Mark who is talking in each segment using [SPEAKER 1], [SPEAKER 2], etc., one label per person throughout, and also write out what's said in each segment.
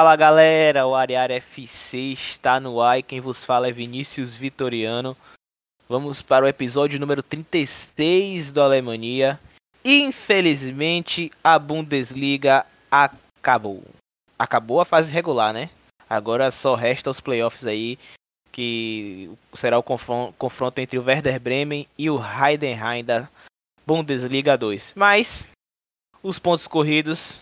[SPEAKER 1] Fala galera, o Ariar FC está no ar e quem vos fala é Vinícius Vitoriano. Vamos para o episódio número 36 do Alemanha. Infelizmente a Bundesliga acabou. Acabou a fase regular, né? Agora só resta os playoffs aí, que será o confronto entre o Werder Bremen e o Heidenheim da Bundesliga 2. Mas os pontos corridos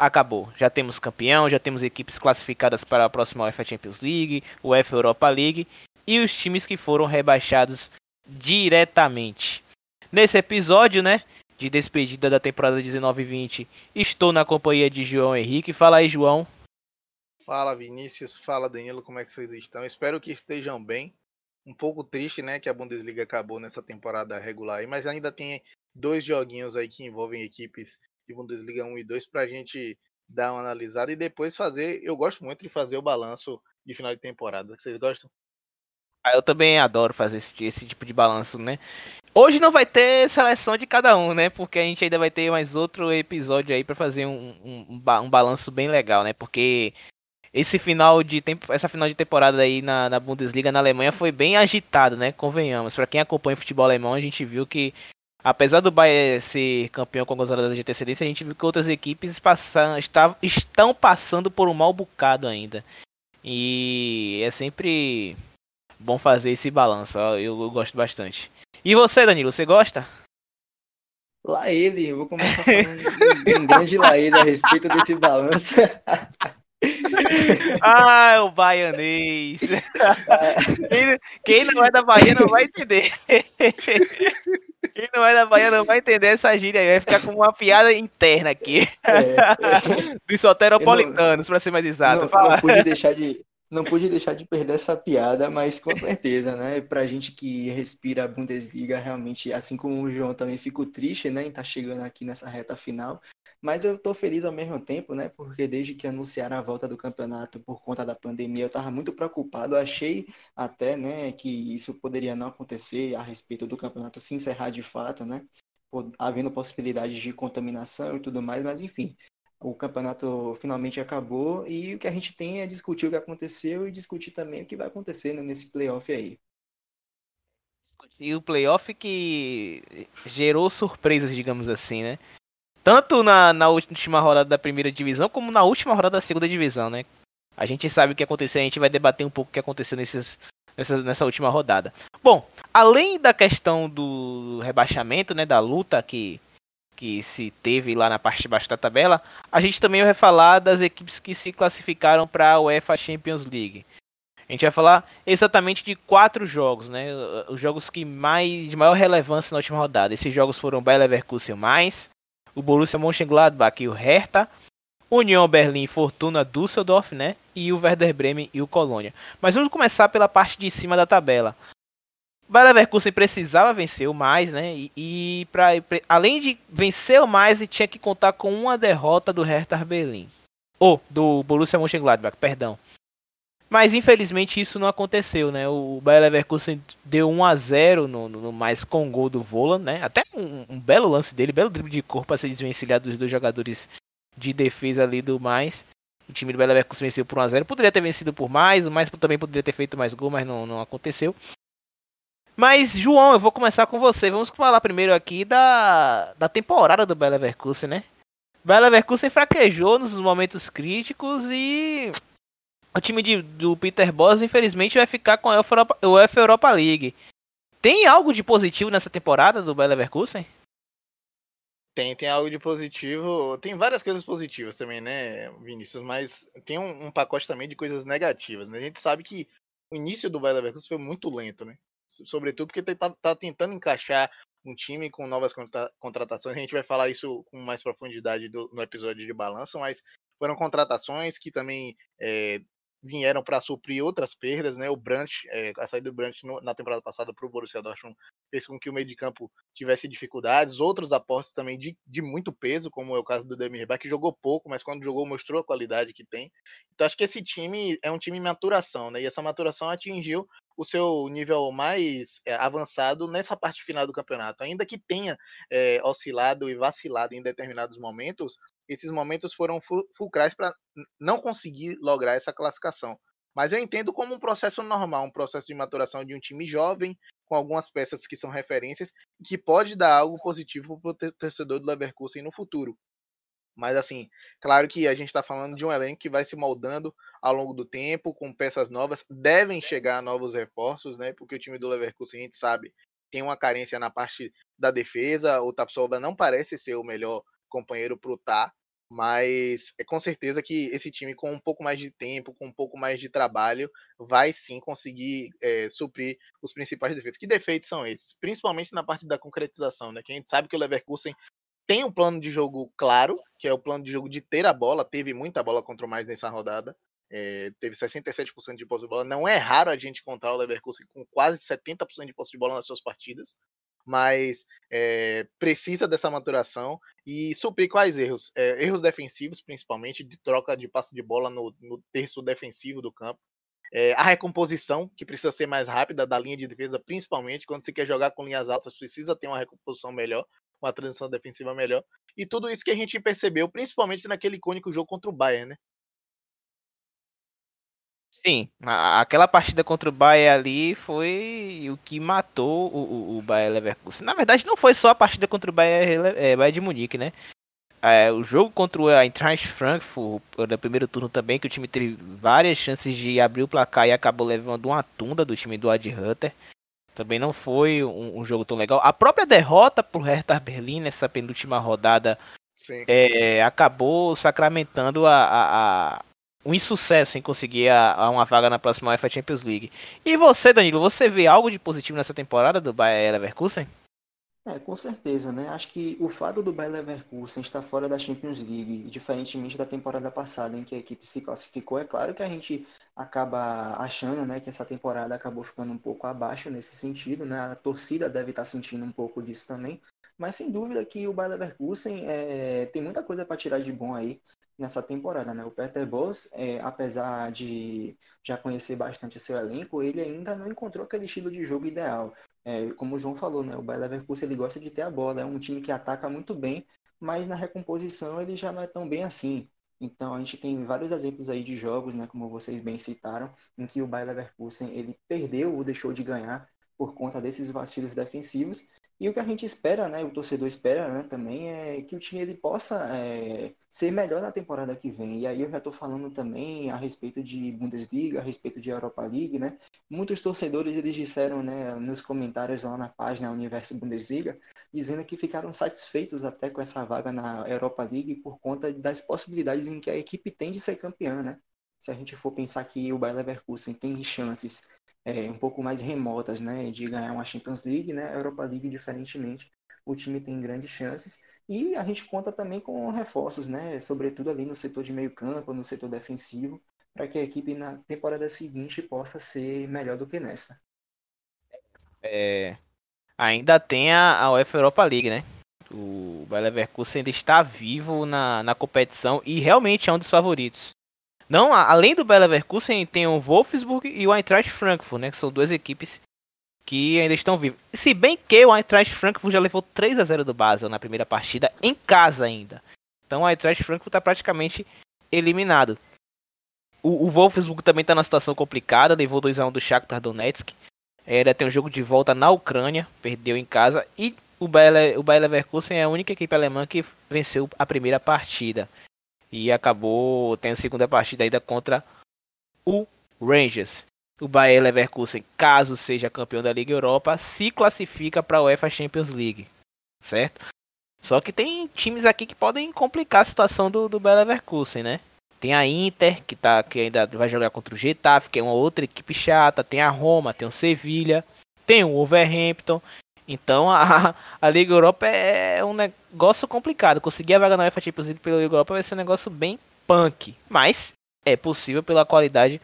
[SPEAKER 1] acabou. Já temos campeão, já temos equipes classificadas para a próxima UEFA Champions League, UEFA Europa League e os times que foram rebaixados diretamente. Nesse episódio, né, de despedida da temporada 19-20, estou na companhia de João Henrique. Fala aí, João.
[SPEAKER 2] Fala, Vinícius. Fala, Danilo. Como é que vocês estão? Espero que estejam bem. Um pouco triste, né, que a Bundesliga acabou nessa temporada regular aí, mas ainda tem dois joguinhos aí que envolvem equipes de Bundesliga 1 e 2 para a gente dar uma analisada e depois fazer. Eu gosto muito de fazer o balanço de final de temporada. Vocês gostam?
[SPEAKER 1] Ah, eu também adoro fazer esse, esse, tipo de balanço, né? Hoje não vai ter seleção de cada um, né? Porque a gente ainda vai ter mais outro episódio aí para fazer um, um, um, balanço bem legal, né? Porque esse final de tempo, essa final de temporada aí na, na Bundesliga na Alemanha foi bem agitado, né? Convenhamos. Para quem acompanha o futebol alemão, a gente viu que apesar do Bayern ser campeão com algumas rodadas de antecedência, a gente viu que outras equipes passam, está, estão passando por um mal bocado ainda. E é sempre bom fazer esse balanço, eu, eu gosto bastante. E você, Danilo, você gosta?
[SPEAKER 3] Lá ele, eu vou começar falando um grande lá ele a respeito desse balanço.
[SPEAKER 1] ah, é o baianês. Quem, quem, não é da Bahia não vai entender. Quem não é da Bahia não vai entender essa gíria aí. Vai ficar com uma piada interna aqui. É, Dos soteropolitanos, para ser mais exato.
[SPEAKER 3] Não, não pude deixar de, não pude deixar de perder essa piada, mas com certeza, né? Pra gente que respira a Bundesliga, realmente, assim como o João também fico triste, né? Em estar tá chegando aqui nessa reta final. Mas eu tô feliz ao mesmo tempo, né? Porque desde que anunciaram a volta do campeonato por conta da pandemia, eu tava muito preocupado. Achei até, né, que isso poderia não acontecer a respeito do campeonato se encerrar de fato, né? Havendo possibilidades de contaminação e tudo mais, mas enfim, o campeonato finalmente acabou e o que a gente tem é discutir o que aconteceu e discutir também o que vai acontecer né, nesse playoff aí.
[SPEAKER 1] E o playoff que gerou surpresas, digamos assim, né? Tanto na, na última rodada da primeira divisão, como na última rodada da segunda divisão, né? A gente sabe o que aconteceu, a gente vai debater um pouco o que aconteceu nesses, nessa, nessa última rodada. Bom, além da questão do rebaixamento, né? Da luta que que se teve lá na parte de baixo da tabela, a gente também vai falar das equipes que se classificaram para a UEFA Champions League. A gente vai falar exatamente de quatro jogos, né? Os jogos que mais de maior relevância na última rodada. Esses jogos foram Bayer Leverkusen mais, o Borussia Mönchengladbach e o Hertha, União Berlim, Fortuna Düsseldorf, né? E o Werder Bremen e o Colônia. Mas vamos começar pela parte de cima da tabela. Bayer Leverkusen precisava vencer o mais, né? E, e pra, além de vencer o mais, ele tinha que contar com uma derrota do Hertha Berlim. Ou do Borussia Mönchengladbach, perdão. Mas infelizmente isso não aconteceu, né? O Bayer Leverkusen deu 1 a 0 no, no mais com o gol do Volan, né? Até um, um, belo lance dele, belo drible de corpo para se desvencilhar dos dois jogadores de defesa ali do mais. O time do Bayer Leverkusen venceu por 1 a 0. Poderia ter vencido por mais, o mais também poderia ter feito mais gol, mas não, não aconteceu. Mas, João, eu vou começar com você. Vamos falar primeiro aqui da, da temporada do Bayer Leverkusen, né? Bayer Leverkusen fraquejou nos momentos críticos e o time de, do Peter Boss, infelizmente, vai ficar com a UEFA Europa, Europa League. Tem algo de positivo nessa temporada do Bayer Leverkusen?
[SPEAKER 2] Tem, tem algo de positivo. Tem várias coisas positivas também, né, Vinícius? Mas tem um, um pacote também de coisas negativas. Né? A gente sabe que o início do Bayer Leverkusen foi muito lento, né? Sobretudo porque está tá tentando encaixar um time com novas contra contratações. A gente vai falar isso com mais profundidade do, no episódio de balanço, mas foram contratações que também é, vieram para suprir outras perdas, né? O Brandt, é, a saída do Brandt no, na temporada passada para o Borussia Dortmund fez com que o meio de campo tivesse dificuldades. Outros aportes também de, de muito peso, como é o caso do Demirbach, que jogou pouco, mas quando jogou mostrou a qualidade que tem. Então acho que esse time é um time em maturação, né? E essa maturação atingiu o seu nível mais é, avançado nessa parte final do campeonato. Ainda que tenha é, oscilado e vacilado em determinados momentos, esses momentos foram fulcrais para não conseguir lograr essa classificação. Mas eu entendo como um processo normal, um processo de maturação de um time jovem, com algumas peças que são referências, que pode dar algo positivo para o torcedor do Leverkusen no futuro. Mas assim, claro que a gente está falando de um elenco que vai se moldando ao longo do tempo, com peças novas, devem chegar novos reforços, né? Porque o time do Leverkusen, a gente sabe, tem uma carência na parte da defesa. O Tapsoba não parece ser o melhor companheiro para o Tá, mas é com certeza que esse time, com um pouco mais de tempo, com um pouco mais de trabalho, vai sim conseguir é, suprir os principais defeitos. Que defeitos são esses? Principalmente na parte da concretização, né? Que a gente sabe que o Leverkusen tem um plano de jogo claro, que é o plano de jogo de ter a bola. Teve muita bola contra o mais nessa rodada. É, teve 67% de posse de bola. Não é raro a gente encontrar o Leverkusen com quase 70% de posse de bola nas suas partidas mas é, precisa dessa maturação e suprir quais erros? É, erros defensivos, principalmente, de troca de passe de bola no, no terço defensivo do campo. A recomposição, que precisa ser mais rápida da linha de defesa, principalmente quando você quer jogar com linhas altas, precisa ter uma recomposição melhor, uma transição defensiva melhor. E tudo isso que a gente percebeu, principalmente naquele icônico jogo contra o Bayern, né?
[SPEAKER 1] Sim, aquela partida contra o Bayern ali foi o que matou o, o, o Bayern Leverkusen. Na verdade, não foi só a partida contra o Bayern, é, Bayern de Munique, né? É, o jogo contra o Eintracht Frankfurt, no primeiro turno também, que o time teve várias chances de abrir o placar e acabou levando uma tunda do time do Ad Hunter. Também não foi um, um, jogo tão legal. A própria derrota pro Hertha Berlim nessa penúltima rodada é, acabou sacramentando a, a, um insucesso em conseguir a, a uma vaga na próxima UEFA Champions League. E você, Danilo, você vê algo de positivo nessa temporada do Bayer Leverkusen?
[SPEAKER 3] É, com certeza, né? Acho que o fato do Bayer Leverkusen estar fora da Champions League, diferentemente da temporada passada em que a equipe se classificou, é claro que a gente acaba achando, né, que essa temporada acabou ficando um pouco abaixo nesse sentido, né? A torcida deve estar sentindo um pouco disso também, mas sem dúvida que o Bayer Leverkusen é, tem muita coisa para tirar de bom aí nessa temporada, né? O Peter Bosz, é, apesar de já conhecer bastante o seu elenco, ele ainda não encontrou aquele estilo de jogo ideal. É, como o João falou, né? O Bayer Leverkusen ele gosta de ter a bola, é um time que ataca muito bem, mas na recomposição ele já não é tão bem assim. Então a gente tem vários exemplos aí de jogos, né, como vocês bem citaram, em que o Bayer Leverkusen ele perdeu ou deixou de ganhar por conta desses vacilos defensivos e o que a gente espera, né, o torcedor espera né, também, é que o time ele possa é, ser melhor na temporada que vem. E aí eu já estou falando também a respeito de Bundesliga, a respeito de Europa League, né? Muitos torcedores eles disseram né, nos comentários lá na página Universo Bundesliga, dizendo que ficaram satisfeitos até com essa vaga na Europa League por conta das possibilidades em que a equipe tem de ser campeã, né? Se a gente for pensar que o Bayer Leverkusen tem chances é, um pouco mais remotas, né, de ganhar uma Champions League, né, a Europa League diferentemente, o time tem grandes chances e a gente conta também com reforços, né, sobretudo ali no setor de meio campo, no setor defensivo, para que a equipe na temporada seguinte possa ser melhor do que nessa.
[SPEAKER 1] É, ainda tem a, a UEFA Europa League, né? O Bayer Leverkusen ainda está vivo na, na competição e realmente é um dos favoritos. Não, além do Bayer Leverkusen, tem o Wolfsburg e o Eintracht Frankfurt, né? Que são duas equipes que ainda estão vivas. Se bem que o Eintracht Frankfurt já levou 3 a 0 do Basel na primeira partida, em casa ainda. Então o Eintracht Frankfurt está praticamente eliminado. O, o Wolfsburg também está na situação complicada, levou 2 a 1 do Shakhtar Donetsk. Ainda tem um jogo de volta na Ucrânia, perdeu em casa. E o Bayer, o Bayer Leverkusen é a única equipe alemã que venceu a primeira partida e acabou tendo a segunda partida ainda contra o Rangers. O Bayer Leverkusen, caso seja campeão da Liga Europa, se classifica para a UEFA Champions League, certo? Só que tem times aqui que podem complicar a situação do, do Bayer Leverkusen, né? Tem a Inter, que, tá, que ainda vai jogar contra o Getafe, que é uma outra equipe chata. Tem a Roma, tem o Sevilha, tem o Wolverhampton. Então a, a Liga Europa é, é um negócio complicado. Conseguir a vaga na UEFA Champions League pela Liga Europa vai ser um negócio bem punk. Mas é possível pela qualidade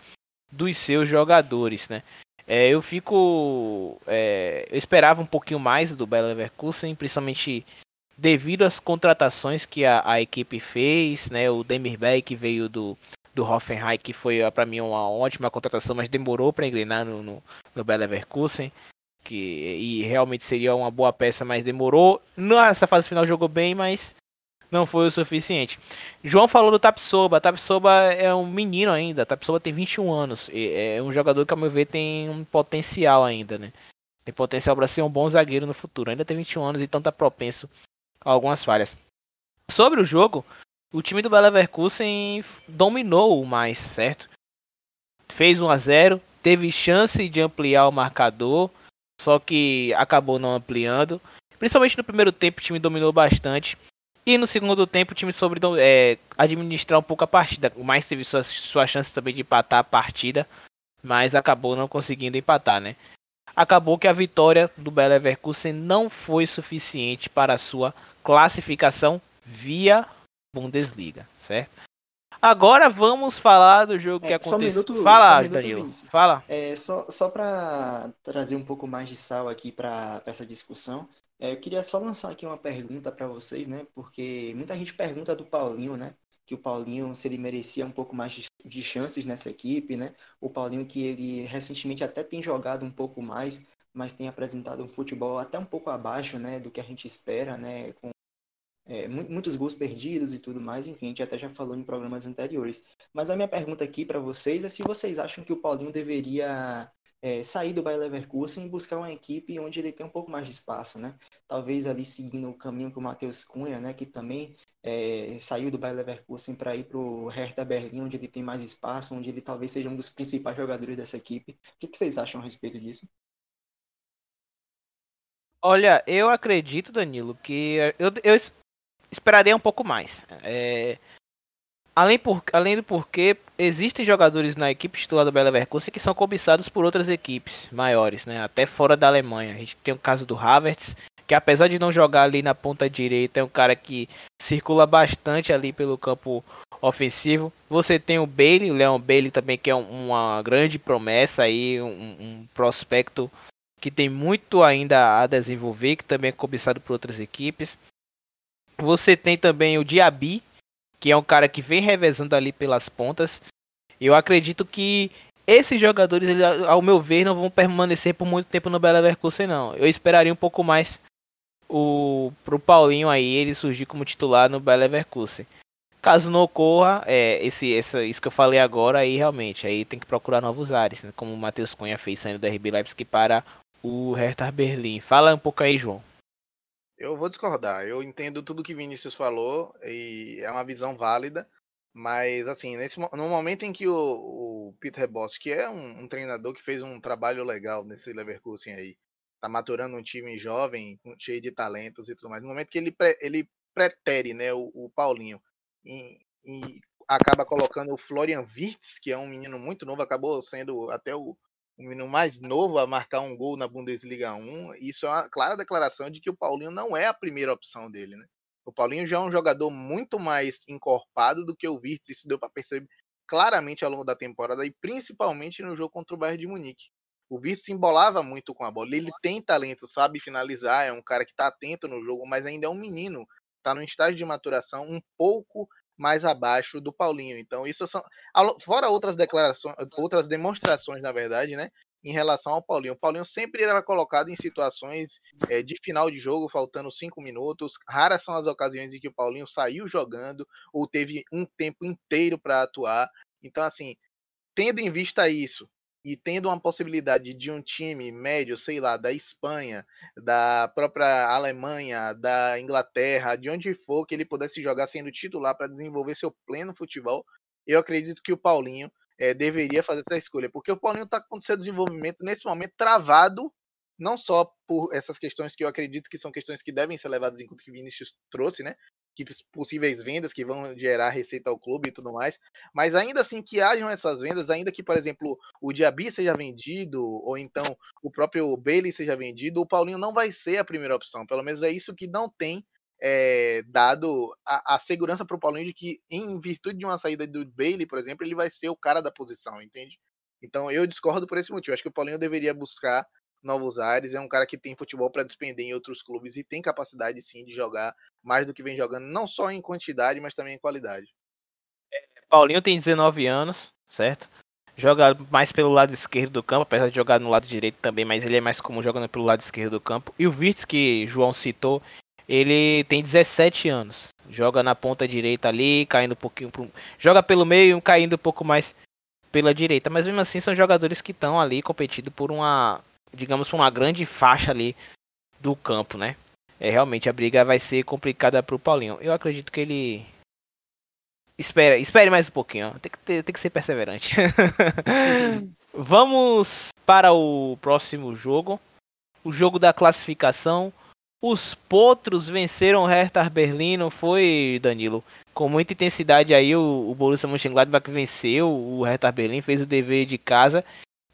[SPEAKER 1] dos seus jogadores, né? É, eu fico. É, eu esperava um pouquinho mais do Bayer Leverkusen, principalmente devido às contratações que a, a equipe fez, né? O Demirbay que veio do, do Hoffenheim, que foi para mim uma ótima contratação, mas demorou para engrenar no, no, no Bayer Leverkusen que e realmente seria uma boa peça, mas demorou. Nessa fase final jogou bem, mas não foi o suficiente. João falou do Tapsoba. Tapsoba é um menino ainda. Tapsoba tem 21 anos. É um jogador que, ao meu ver, tem um potencial ainda, né? Tem potencial para ser um bom zagueiro no futuro. Ainda tem 21 anos, então tá propenso a algumas falhas. Sobre o jogo, o time do Bayer Leverkusen dominou o mais, certo? Fez 1 a 0, teve chance de ampliar o marcador, só que acabou não ampliando. Principalmente no primeiro tempo, o time dominou bastante. E no segundo tempo, o time soube é, administrar um pouco a partida. O mais teve sua, sua chance também de empatar a partida, mas acabou não conseguindo empatar, né? Acabou que a vitória do Bayer Leverkusen não foi suficiente para a sua classificação via Bundesliga, certo? Agora vamos falar do jogo é, que aconteceu. Um minuto, Fala, um minuto, Danilo. Fala.
[SPEAKER 3] É, só só para trazer um pouco mais de sal aqui para essa discussão, é, eu queria só lançar aqui uma pergunta para vocês, né? Porque muita gente pergunta do Paulinho, né? Que o Paulinho, se ele merecia um pouco mais de, de chances nessa equipe, né? O Paulinho que ele recentemente até tem jogado um pouco mais, mas tem apresentado um futebol até um pouco abaixo, né? Do que a gente espera, né? Com é, muitos gols perdidos e tudo mais, enfim, a gente até já falou em programas anteriores. Mas a minha pergunta aqui para vocês é se vocês acham que o Paulinho deveria é, sair do Bayer Leverkusen e buscar uma equipe onde ele tem um pouco mais de espaço, né? Talvez ali seguindo o caminho que o Matheus Cunha, né, que também é, saiu do Bayer Leverkusen para ir para o Hertha Berlim, onde ele tem mais espaço, onde ele talvez seja um dos principais jogadores dessa equipe. O que, que vocês acham a respeito disso?
[SPEAKER 1] Olha, eu acredito, Danilo, que eu, eu, esperaria um pouco mais. É, além, por, além do porquê, existem jogadores na equipe titular do Bela Leverkusen que são cobiçados por outras equipes maiores, né? até fora da Alemanha. A gente tem o caso do Havertz, que apesar de não jogar ali na ponta direita, é um cara que circula bastante ali pelo campo ofensivo. Você tem o Bailey, o Leon Bailey também, que é uma grande promessa aí, um, um prospecto que tem muito ainda a desenvolver, que também é cobiçado por outras equipes. Você tem também o Diaby, que é um cara que vem revezando ali pelas pontas. Eu acredito que esses jogadores, ao meu ver, não vão permanecer por muito tempo no Bela Leverkusen, não. Eu esperaria um pouco mais o pro Paulinho aí ele surgir como titular no Bela Leverkusen. Caso não ocorra, é, esse, isso que eu falei agora, aí realmente, aí tem que procurar novos ares, né? como o Matheus Cunha fez saindo da RB Leipzig para o Hertha Berlim. Fala um pouco aí, João.
[SPEAKER 2] Eu vou discordar. Eu entendo tudo que Vinícius falou e é uma visão válida. Mas, assim, nesse, no momento em que o, o Peter Boss, que é um, um, treinador que fez um trabalho legal nesse Leverkusen aí, tá maturando um time jovem, cheio de talentos e tudo mais, no momento que ele, pre, ele pretere né, o, o Paulinho e, e, acaba colocando o Florian Wirtz, que é um menino muito novo, acabou sendo até o, um menino mais novo a marcar um gol na Bundesliga 1, isso é uma clara declaração de que o Paulinho não é a primeira opção dele, né? O Paulinho já é um jogador muito mais encorpado do que o Wirtz, isso deu para perceber claramente ao longo da temporada e principalmente no jogo contra o Bayern de Munique. O Wirtz se embolava muito com a bola, ele tem talento, sabe finalizar, é um cara que está atento no jogo, mas ainda é um menino, está no estágio de maturação um pouco mais abaixo do Paulinho. Então, isso são. Fora outras declarações, outras demonstrações, na verdade, né? Em relação ao Paulinho. O Paulinho sempre era colocado em situações é, de final de jogo, faltando cinco minutos. Raras são as ocasiões em que o Paulinho saiu jogando ou teve um tempo inteiro para atuar. Então, assim, tendo em vista isso, e tendo uma possibilidade de um time médio, sei lá, da Espanha, da própria Alemanha, da Inglaterra, de onde for que ele pudesse jogar sendo titular para desenvolver seu pleno futebol, eu acredito que o Paulinho é, deveria fazer essa escolha, porque o Paulinho está com seu desenvolvimento nesse momento travado, não só por essas questões que eu acredito que são questões que devem ser levadas em conta que o Vinícius trouxe, né? Possíveis vendas que vão gerar receita ao clube e tudo mais. Mas ainda assim que hajam essas vendas, ainda que, por exemplo, o Diaby seja vendido, ou então o próprio Bailey seja vendido, o Paulinho não vai ser a primeira opção. Pelo menos é isso que não tem é, dado a, a segurança para o Paulinho de que, em virtude de uma saída do Bailey, por exemplo, ele vai ser o cara da posição, entende? Então eu discordo por esse motivo. Acho que o Paulinho deveria buscar novos ares. É um cara que tem futebol para despender em outros clubes e tem capacidade sim de jogar mais do que vem jogando, não só em quantidade, mas também em qualidade.
[SPEAKER 1] É, Paulinho tem 19 anos, certo? Joga mais pelo lado esquerdo do campo, apesar de jogar no lado direito também, mas ele é mais comum jogando pelo lado esquerdo do campo. E o Virtus, que João citou, Ele tem 17 anos. Joga na ponta direita ali, caindo um pouquinho pro... Joga pelo meio, caindo um pouco mais pela direita. Mas mesmo assim são jogadores que estão ali competindo por uma. Digamos, por uma grande faixa ali do campo, né? É, realmente a briga vai ser complicada pro Paulinho. Eu acredito que ele. Espera, espere mais um pouquinho. Tem que, ter, tem que ser perseverante. Vamos para o próximo jogo. O jogo da classificação. Os Potros venceram o Hertha Berlim, não foi, Danilo? Com muita intensidade aí, o, o Borussia Mönchengladbach venceu o Hertha Berlim, fez o dever de casa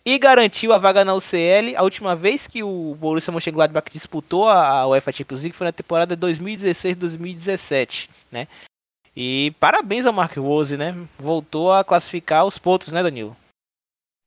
[SPEAKER 1] e garantiu a vaga na UCL. A última vez que o Borussia Mönchengladbach disputou a UEFA Champions League foi na temporada 2016-2017, né? E parabéns ao Mark Rose, né? Voltou a classificar os pontos, né, Danilo?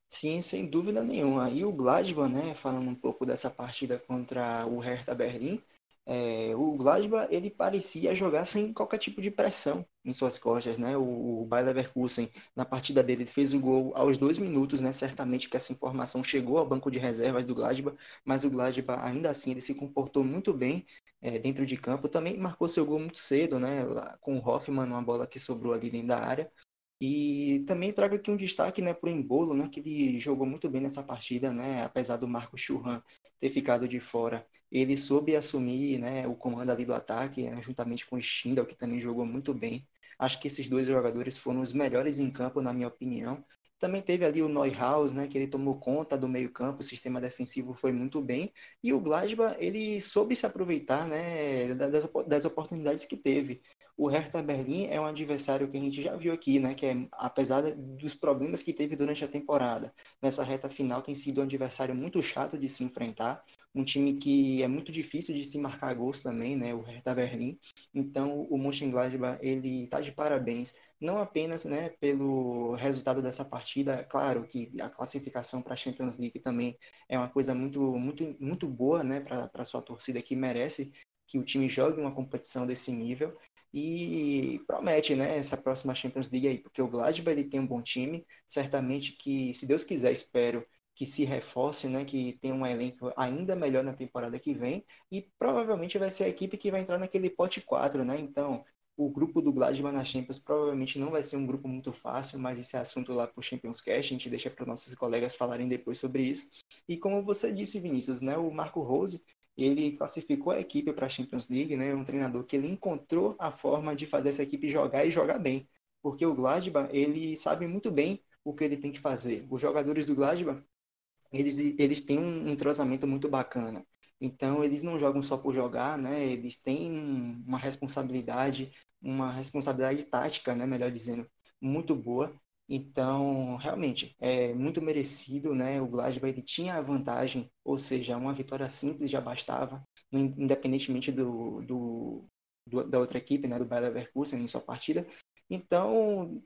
[SPEAKER 3] Sim, sem dúvida nenhuma. E o Gladbach, né, falando um pouco dessa partida contra o Hertha Berlim, é, o Gladbach ele parecia jogar sem qualquer tipo de pressão em suas costas, né? O, o Bayer Leverkusen na partida dele fez o gol aos dois minutos, né? Certamente que essa informação chegou ao banco de reservas do Gladbach, mas o Gladbach ainda assim ele se comportou muito bem é, dentro de campo. Também marcou seu gol muito cedo, né? Com o Hoffman, uma bola que sobrou ali dentro da área. E também trago aqui um destaque né, para o Embolo, né, que ele jogou muito bem nessa partida, né, apesar do Marco Churran ter ficado de fora. Ele soube assumir né, o comando ali do ataque, né, juntamente com o Stindl, que também jogou muito bem. Acho que esses dois jogadores foram os melhores em campo, na minha opinião. Também teve ali o Neuhaus, né, que ele tomou conta do meio-campo, o sistema defensivo foi muito bem. E o Gladbach, ele soube se aproveitar né, das, das oportunidades que teve. O Hertha Berlim é um adversário que a gente já viu aqui, né? Que é, apesar dos problemas que teve durante a temporada, nessa reta final tem sido um adversário muito chato de se enfrentar. Um time que é muito difícil de se marcar gols também, né? O Hertha Berlim. Então, o Mönchengladbach, ele tá de parabéns, não apenas, né, pelo resultado dessa partida, claro que a classificação para a Champions League também é uma coisa muito muito muito boa, né, para sua torcida que merece que o time jogue uma competição desse nível, e promete, né, essa próxima Champions League aí, porque o Gladbach ele tem um bom time, certamente que, se Deus quiser, espero que se reforce, né, que tenha um elenco ainda melhor na temporada que vem, e provavelmente vai ser a equipe que vai entrar naquele pote 4, né, então o grupo do Gladbach na Champions provavelmente não vai ser um grupo muito fácil, mas esse é assunto lá para o Champions Cast, a gente deixa para nossos colegas falarem depois sobre isso. E como você disse, Vinícius, né, o Marco Rose, ele classificou a equipe para a Champions League, né? Um treinador que ele encontrou a forma de fazer essa equipe jogar e jogar bem, porque o Gladbach ele sabe muito bem o que ele tem que fazer. Os jogadores do Gladbach eles, eles têm um entrosamento muito bacana. Então eles não jogam só por jogar, né? Eles têm uma responsabilidade, uma responsabilidade tática, né? Melhor dizendo, muito boa. Então, realmente, é muito merecido, né? O Gladbach ele tinha a vantagem, ou seja, uma vitória simples já bastava, independentemente do, do, do da outra equipe, né? Do Bayer Leverkusen em sua partida. Então,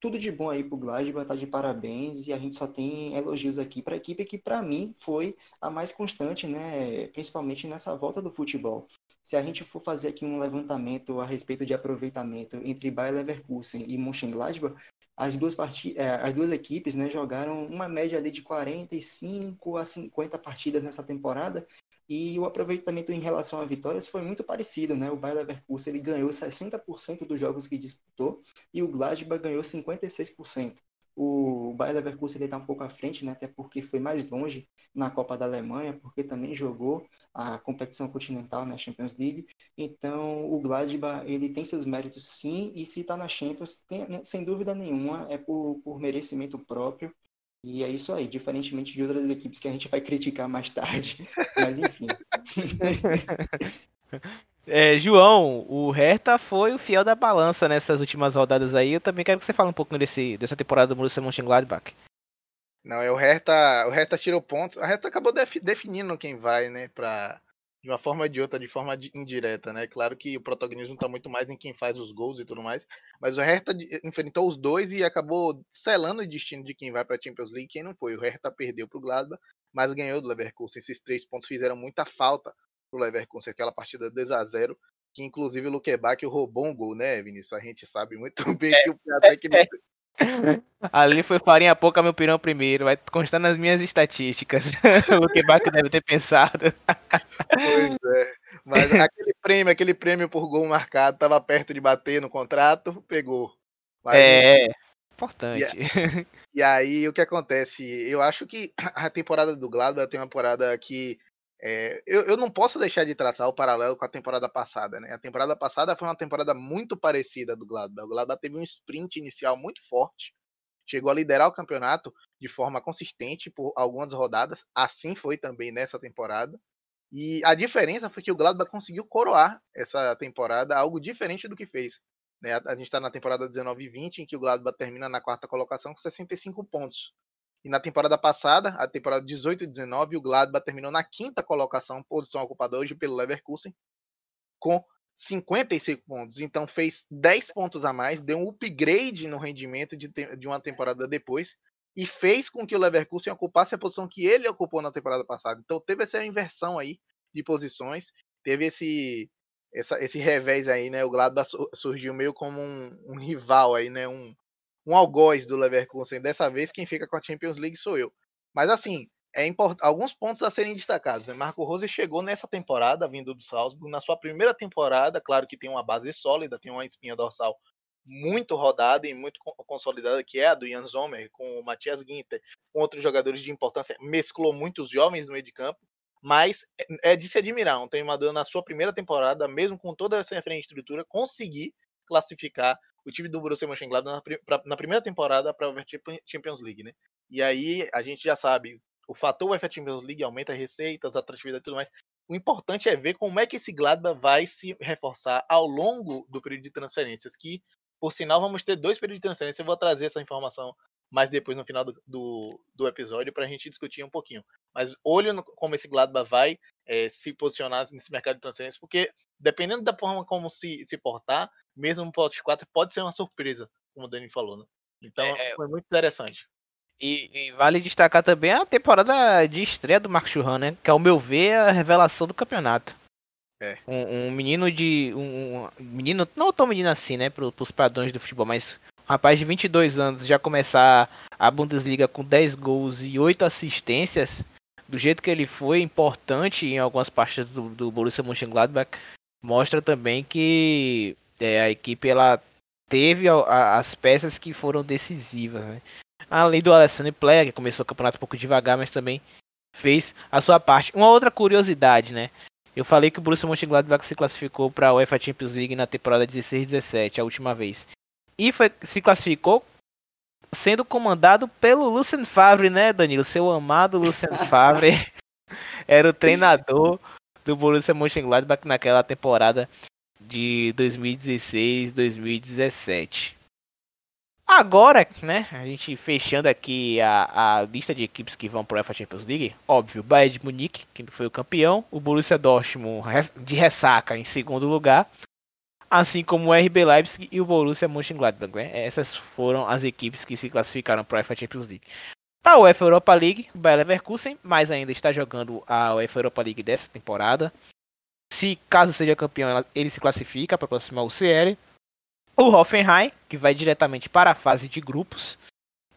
[SPEAKER 3] tudo de bom aí pro Gladbach, tá de parabéns e a gente só tem elogios aqui para a equipe que para mim foi a mais constante, né, principalmente nessa volta do futebol. Se a gente for fazer aqui um levantamento a respeito de aproveitamento entre Bayer Leverkusen e Mönchengladbach, as duas, part... É, as duas equipes né, jogaram uma média ali de 45 a 50 partidas nessa temporada e o aproveitamento em relação a vitórias foi muito parecido, né? O Bayer Leverkusen ele ganhou 60% dos jogos que disputou e o Gladbach ganhou 56% o Bayer Leverkusen está um pouco à frente, né? até porque foi mais longe na Copa da Alemanha, porque também jogou a competição continental na Champions League. Então, o Gladbach ele tem seus méritos sim, e se está na Champions, tem, sem dúvida nenhuma, é por, por merecimento próprio. E é isso aí, diferentemente de outras equipes que a gente vai criticar mais tarde. Mas enfim.
[SPEAKER 1] É, João, o Hertha foi o fiel da balança nessas últimas rodadas aí. Eu também quero que você fale um pouco desse, dessa temporada do Borussia Mönchengladbach.
[SPEAKER 2] Não, é o Hertha, o Hertha tirou pontos. A Hertha acabou def, definindo quem vai, né, para de uma forma ou de outra, de forma indireta, né? Claro que o protagonismo está muito mais em quem faz os gols e tudo mais, mas o Hertha enfrentou os dois e acabou selando o destino de quem vai para a Champions League e quem não foi. O Hertha perdeu para o Gladbach, mas ganhou do Leverkusen. Esses três pontos fizeram muita falta pro Leverkusen, aquela partida 2 a 0 que inclusive o Luquebac roubou um gol, né, Vinícius? A gente sabe muito bem é, que o técnico,
[SPEAKER 1] Ali foi farinha pouca, meu pirão primeiro. Vai constar nas minhas estatísticas. o que Baco deve ter pensado.
[SPEAKER 2] Pois é. Mas aquele prêmio, aquele prêmio por gol marcado, tava perto de bater no contrato, pegou. Mas,
[SPEAKER 1] é, importante.
[SPEAKER 2] E, e, aí o que acontece? Eu acho que a temporada do Gladbach tem uma temporada que é, eu, eu não posso deixar de traçar o paralelo com a temporada passada, né? A temporada passada foi uma temporada muito parecida do Gladbach. O Gladbach teve um sprint inicial muito forte, chegou a liderar o campeonato de forma consistente por algumas rodadas, assim foi também nessa temporada. E a diferença foi que o Gladbach conseguiu coroar essa temporada algo diferente do que fez. Né? A gente está na temporada 19 e 20, em que o Gladbach termina na quarta colocação com 65 pontos. E na temporada passada, a temporada 18 e 19, o Gladbach terminou na quinta colocação, posição ocupada hoje pelo Leverkusen, com 55 pontos. Então fez 10 pontos a mais, deu um upgrade no rendimento de, de uma temporada depois e fez com que o Leverkusen ocupasse a posição que ele ocupou na temporada passada. Então teve essa inversão aí de posições, teve esse essa, esse revés aí, né? O Gladbach surgiu meio como um, um rival aí, né? Um, um algoz do Leverkusen. Dessa vez, quem fica com a Champions League sou eu. Mas assim, é import... alguns pontos a serem destacados. Né? Marco Rose chegou nessa temporada, vindo do Salzburg, na sua primeira temporada, claro que tem uma base sólida, tem uma espinha dorsal muito rodada e muito consolidada, que é a do Jan Sommer, com o Matias Ginter, com outros jogadores de importância, mesclou muitos jovens no meio de campo, mas é, é de se admirar um treinador na sua primeira temporada, mesmo com toda essa infraestrutura, conseguir classificar o time do Borussia Mönchengladbach na, na primeira temporada para a Champions League, né? E aí a gente já sabe, o fator UEFA Champions League aumenta receitas, atratividade e tudo mais. O importante é ver como é que esse Gladbach vai se reforçar ao longo do período de transferências, que, por sinal, vamos ter dois períodos de transferência. Eu vou trazer essa informação mais depois no final do, do, do episódio para a gente discutir um pouquinho. Mas olho no, como esse Gladbach vai é, se posicionar nesse mercado de transferências, porque dependendo da forma como se, se portar, mesmo no pote 4 pode ser uma surpresa, como o Dani falou, né? Então é, foi muito interessante.
[SPEAKER 1] E, e, vale destacar também a temporada de estreia do Marcos Churran, né? Que ao meu ver é a revelação do campeonato. É. Um, um, menino de. Um, um, menino, não tão menino assim, né? Para os padrões do futebol, mas um rapaz de 22 anos já começar a Bundesliga com 10 gols e 8 assistências, do jeito que ele foi, importante em algumas partes do, do Borussia Mönchengladbach, mostra também que é, a equipe ela teve a, a, as peças que foram decisivas, né? Além do Alessandro Player, que começou o campeonato um pouco devagar, mas também fez a sua parte. Uma outra curiosidade, né? Eu falei que o Borussia Mönchengladbach se classificou para a UEFA Champions League na temporada 16-17, a última vez. E foi, se classificou sendo comandado pelo Lucien Favre, né, Danilo? Seu amado Lucien Favre era o treinador do Borussia Mönchengladbach naquela temporada de 2016, 2017. Agora, né, a gente fechando aqui a, a lista de equipes que vão para a UEFA Champions League, óbvio, Bayern de Munique, que foi o campeão, o Borussia Dortmund de ressaca em segundo lugar, assim como o RB Leipzig e o Borussia Mönchengladbach. Né? Essas foram as equipes que se classificaram para a UEFA Champions League. Para a UEFA Europa League, o Bayer Leverkusen, mas ainda está jogando a UEFA Europa League dessa temporada. Se caso seja campeão, ele se classifica para aproximar o CL. O Hoffenheim, que vai diretamente para a fase de grupos.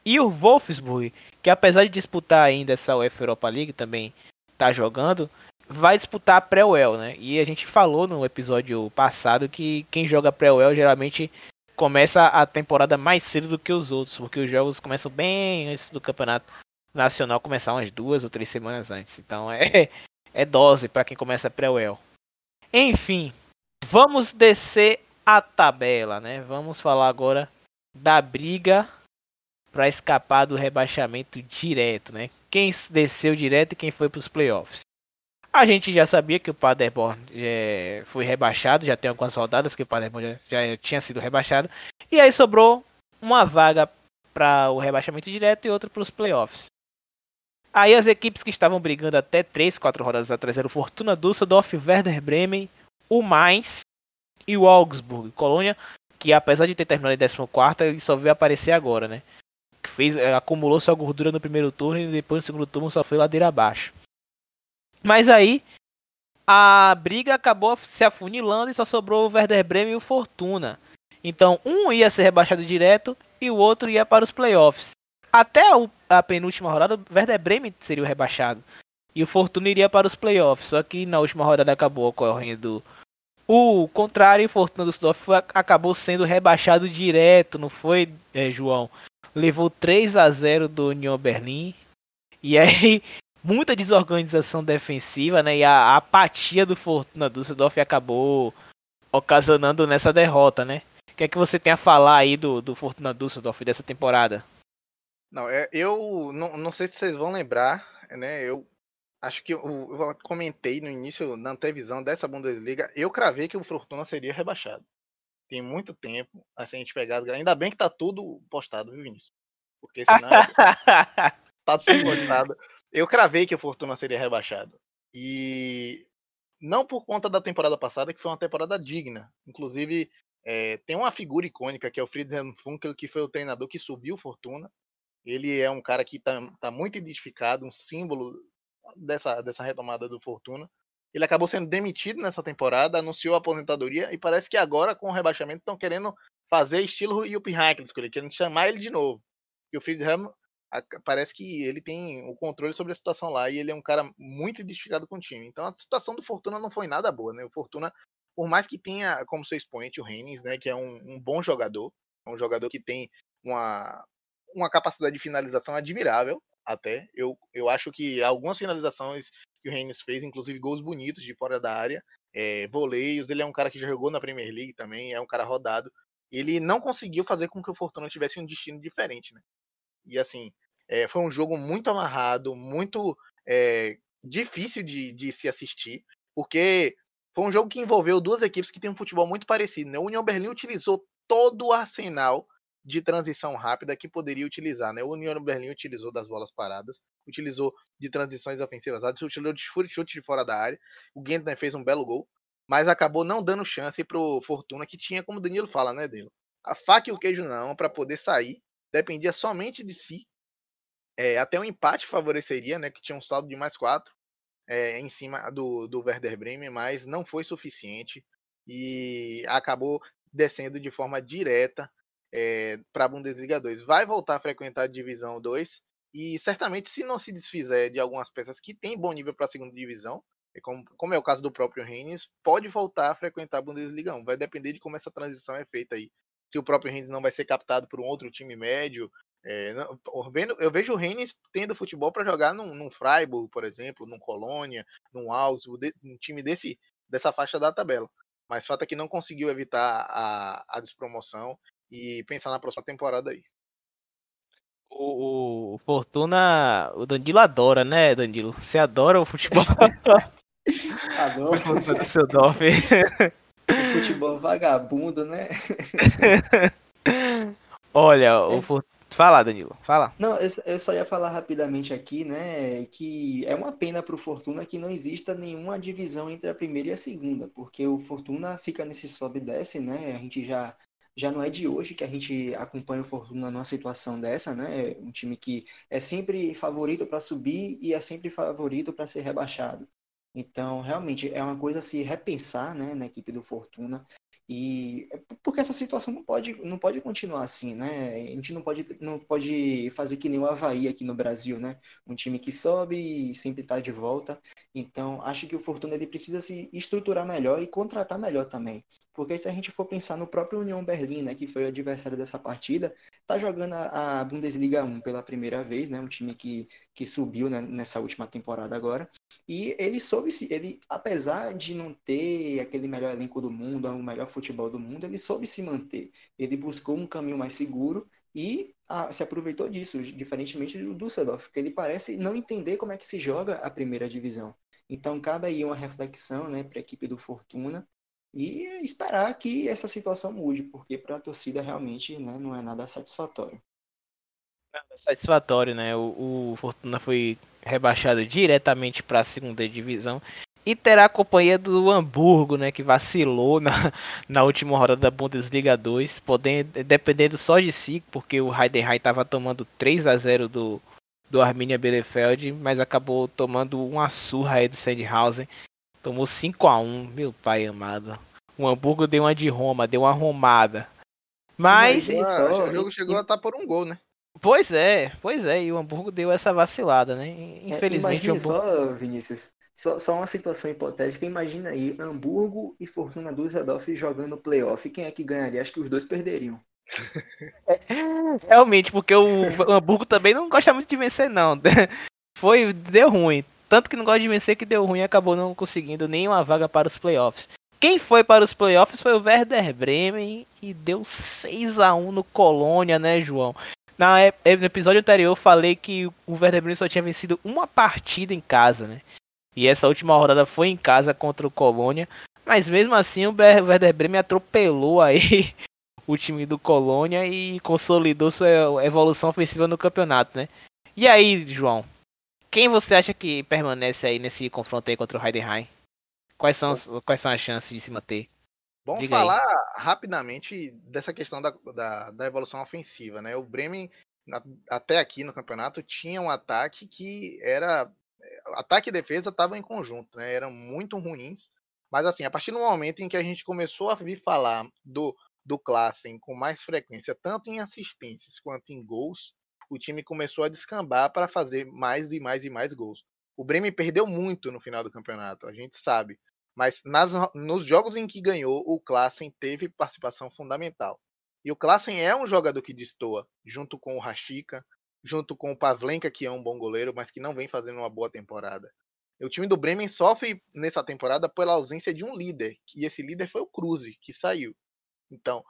[SPEAKER 1] E o Wolfsburg, que apesar de disputar ainda essa UEFA Europa League, também está jogando, vai disputar a pré-UEL, né? E a gente falou no episódio passado que quem joga pré-UEL geralmente começa a temporada mais cedo do que os outros, porque os jogos começam bem antes do campeonato nacional começar umas duas ou três semanas antes. Então é, é dose para quem começa pré-UEL. Enfim, vamos descer a tabela, né? Vamos falar agora da briga para escapar do rebaixamento direto, né? Quem desceu direto e quem foi para os playoffs. A gente já sabia que o Paderborn é, foi rebaixado, já tem algumas rodadas que o Paderborn já, já tinha sido rebaixado. E aí sobrou uma vaga para o rebaixamento direto e outra para os playoffs. Aí as equipes que estavam brigando até 3, 4 rodadas atrás eram Fortuna Düsseldorf, Werder Bremen, o Mainz e o Augsburg. Colônia, que apesar de ter terminado em 14, ele só veio aparecer agora, né? Fez, acumulou sua gordura no primeiro turno e depois no segundo turno só foi ladeira abaixo. Mas aí a briga acabou se afunilando e só sobrou o Werder Bremen e o Fortuna. Então um ia ser rebaixado direto e o outro ia para os playoffs. Até a, penúltima rodada, o Werder Bremen seria o rebaixado. E o Fortuna iria para os playoffs. Só que na última rodada acabou ocorrendo o contrário. E o Fortuna Düsseldorf acabou sendo rebaixado direto, não foi, é, João? Levou 3 a 0 do Union Berlim. E aí, muita desorganização defensiva, né? E a, a apatia do Fortuna Düsseldorf acabou ocasionando nessa derrota, né? O que é que você tem a falar aí do, do Fortuna Düsseldorf dessa temporada?
[SPEAKER 2] Não, é, eu não, não sei se vocês vão lembrar, né? Eu acho que eu, eu comentei no início, na televisão dessa Bundesliga, eu cravei que o Fortuna seria rebaixado. Tem muito tempo, assim, a gente pegado. Ainda bem que tá tudo postado, viu, Vinícius? Porque senão. tá tudo postado. Eu cravei que o Fortuna seria rebaixado. E não por conta da temporada passada, que foi uma temporada digna. Inclusive, é, tem uma figura icônica que é o Friedhelm Funkel, que foi o treinador que subiu Fortuna. Ele é um cara que está tá muito identificado, um símbolo dessa, dessa retomada do Fortuna. Ele acabou sendo demitido nessa temporada, anunciou a aposentadoria e parece que agora, com o rebaixamento, estão querendo fazer estilo Jupp Heynckes, querendo chamar ele de novo. E o Friedhelm parece que ele tem o controle sobre a situação lá e ele é um cara muito identificado com o time. Então a situação do Fortuna não foi nada boa, né? O Fortuna, por mais que tenha como seu expoente o Rennes, né, que é um, um bom jogador, é um jogador que tem uma, uma capacidade de finalização admirável, até. Eu, eu acho que algumas finalizações que o Reines fez, inclusive gols bonitos de fora da área, é, voleios, ele é um cara que já jogou na Premier League também, é um cara rodado. Ele não conseguiu fazer com que o Fortuna tivesse um destino diferente, né? E assim, é, foi um jogo muito amarrado, muito é, difícil de, de se assistir, porque foi um jogo que envolveu duas equipes que têm um futebol muito parecido. Né? O União Berlim utilizou todo o arsenal de transição rápida que poderia utilizar. Né? O União Berlim utilizou das bolas paradas, utilizou de transições ofensivas, utilizou de chute de fora da área. O Gentner fez um belo gol, mas acabou não dando chance para o Fortuna, que tinha, como o Danilo fala, né, Danilo? A faca e o queijo não, para poder sair, dependia somente de si. É, até um empate favoreceria, né, que tinha um saldo de mais quatro é, em cima do, do Werder Bremen, mas não foi suficiente e acabou descendo de forma direta é, para a Bundesliga 2. Vai voltar a frequentar a Divisão 2 e certamente, se não se desfizer de algumas peças que têm bom nível para a segunda divisão, é como, como, é o caso do próprio Rennes, pode voltar a frequentar a Bundesliga 1. Vai depender de como essa transição é feita aí. Se o próprio Rennes não vai ser captado por um outro time médio. É, não, eu vejo o Rennes tendo futebol para jogar num, num, Freiburg, por exemplo, num Colônia, num Augsburg, um time desse, dessa faixa da tabela. Mas fato é que não conseguiu evitar a, a despromoção e pensar na próxima temporada aí.
[SPEAKER 1] O, o Fortuna, o Danilo adora, né, Danilo? Você adora o futebol?
[SPEAKER 3] Adoro. o futebol vagabundo, né?
[SPEAKER 1] Olha, o Fortuna Fala, Danilo, fala.
[SPEAKER 3] Não, eu só ia falar rapidamente aqui, né, que é uma pena para o Fortuna que não exista nenhuma divisão entre a primeira e a segunda, porque o Fortuna fica nesse sobe e desce, né, a gente já já não é de hoje que a gente acompanha o Fortuna numa situação dessa, né? Um time que é sempre favorito para subir e é sempre favorito para ser rebaixado. Então, realmente, é uma coisa a se repensar né, na equipe do Fortuna. E é porque essa situação não pode, não pode continuar assim, né? A gente não pode, não pode fazer que nem o Havaí aqui no Brasil, né? Um time que sobe e sempre está de volta. Então, acho que o Fortuna ele precisa se estruturar melhor e contratar melhor também. Porque se a gente for pensar no próprio União Berlim, né, que foi o adversário dessa partida, tá jogando a, Bundesliga 1 pela primeira vez, né? Um time que, que subiu né, nessa última temporada agora. E ele soube se, ele, apesar de não ter aquele melhor elenco do mundo, o melhor futebol do mundo, ele soube se manter. Ele buscou um caminho mais seguro e ah, se aproveitou disso, diferentemente do Düsseldorf, que ele parece não entender como é que se joga a primeira divisão. Então, cabe aí uma reflexão né, para a equipe do Fortuna e esperar que essa situação mude, porque para a torcida realmente né, não é nada satisfatório.
[SPEAKER 1] Nada satisfatório, né? O, o Fortuna foi rebaixado diretamente para a segunda divisão e terá a companhia do Hamburgo, né, que vacilou na, na última rodada da Bundesliga 2, podendo, dependendo só de si, porque o Heidenheim estava tomando 3 a 0 do, do Arminia Bielefeld, mas acabou tomando uma surra aí do Sandhausen. Tomou 5 a 1 meu pai amado. O Hamburgo deu uma de Roma, deu uma arrumada. Mas.
[SPEAKER 2] Ah,
[SPEAKER 3] só,
[SPEAKER 2] o jogo
[SPEAKER 3] e-
[SPEAKER 2] chegou a estar por um gol, né?
[SPEAKER 1] Pois é, pois é, e o Hamburgo deu essa vacilada, né?
[SPEAKER 3] É,
[SPEAKER 1] Infelizmente o
[SPEAKER 3] imagine
[SPEAKER 1] Hamburgo.
[SPEAKER 3] só, Vinícius, só, só uma situação hipotética. Imagina aí, Hamburgo e Fortuna Düsseldorf jogando playoff. Quem é que ganharia? Acho que os dois perderiam.
[SPEAKER 1] Realmente, porque o Hamburgo também não gosta muito de vencer, não. Foi, deu ruim. Tanto que não gosta de vencer que deu ruim e acabou não conseguindo nenhuma vaga para os playoffs. Quem foi para os playoffs foi o Werder Bremen e deu 6 a 1 no Colônia, né, João? Na, ep- no episódio anterior eu falei que o Werder Bremen só tinha vencido uma partida em casa, né? E essa última rodada foi em casa contra o Colônia. Mas mesmo assim o Werder Bremen atropelou aí o time do Colônia e consolidou sua evolução ofensiva no campeonato, né? E aí, João? Quem você acha que permanece aí nesse confronto aí contra o Heidenheim? Quais são, quais são as chances de se manter?
[SPEAKER 2] Vamos
[SPEAKER 1] Diga aí.
[SPEAKER 2] falar rapidamente dessa questão da, da, da evolução ofensiva, né? O Bremen, até aqui no campeonato, tinha um ataque que era. Ataque e defesa estavam em conjunto, né? Eram muito ruins. Mas assim, a partir do momento em que a gente começou a vir falar do, do Klassen com mais frequência, tanto em assistências quanto em gols, o time começou a descambar para fazer mais e mais e mais gols. O Bremen perdeu muito no final do campeonato, a gente sabe. Mas nas, nos jogos em que ganhou, o Klassen teve participação fundamental. E o Klassen é um jogador que destoa, junto com o Rashica, junto com o Pavlenka, que é um bom goleiro, mas que não vem fazendo uma boa temporada. O time do Bremen sofre nessa temporada pela ausência de um líder, e esse líder foi o Cruze, que saiu. Então,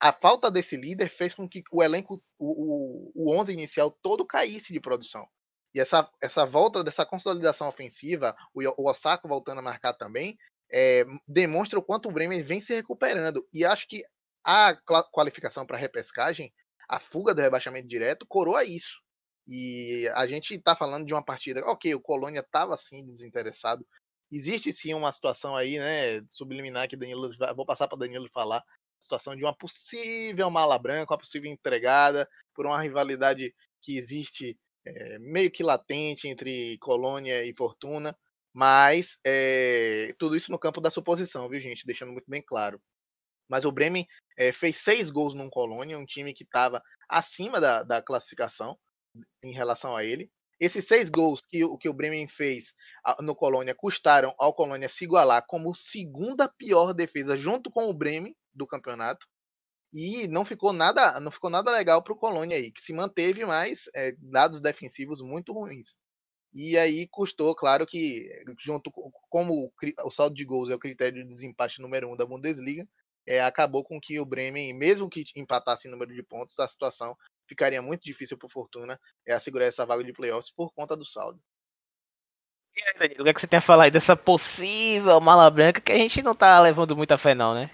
[SPEAKER 2] a falta desse líder fez com que o elenco, o, o, o 11 inicial todo caísse de produção. E essa, essa volta dessa consolidação ofensiva, o, o Osaka voltando a marcar também, é, demonstra o quanto o Bremen vem se recuperando. E acho que a qualificação para repescagem, a fuga do rebaixamento direto, coroa isso. E a gente está falando de uma partida, ok, o Colônia estava assim desinteressado. Existe sim uma situação aí, né, subliminar que Danilo, vou passar para Danilo falar, situação de uma possível mala branca, uma possível entregada por uma rivalidade que existe é, meio que latente entre Colônia e Fortuna, mas é, tudo isso no campo da suposição, viu, gente? Deixando muito bem claro. Mas o Bremen é, fez seis gols no Colônia, um time que estava acima da, da classificação em relação a ele. Esses seis gols que, o- que o Bremen fez a- no Colônia custaram ao Colônia se igualar como segunda pior defesa junto com o Bremen do campeonato. E não ficou nada, não ficou nada legal para o Colônia aí, que se manteve mais é, dados defensivos muito ruins. E aí custou, claro que junto com como o, saldo de gols é o critério de desempate número um da Bundesliga, é, acabou com que o Bremen, mesmo que empatasse em número de pontos, a situação ficaria muito difícil para Fortuna é, assegurar essa vaga de playoffs por conta do saldo.
[SPEAKER 1] E aí, Danilo, o que, é que você tem a falar aí dessa possível mala branca que a gente não tá levando muita fé não, né?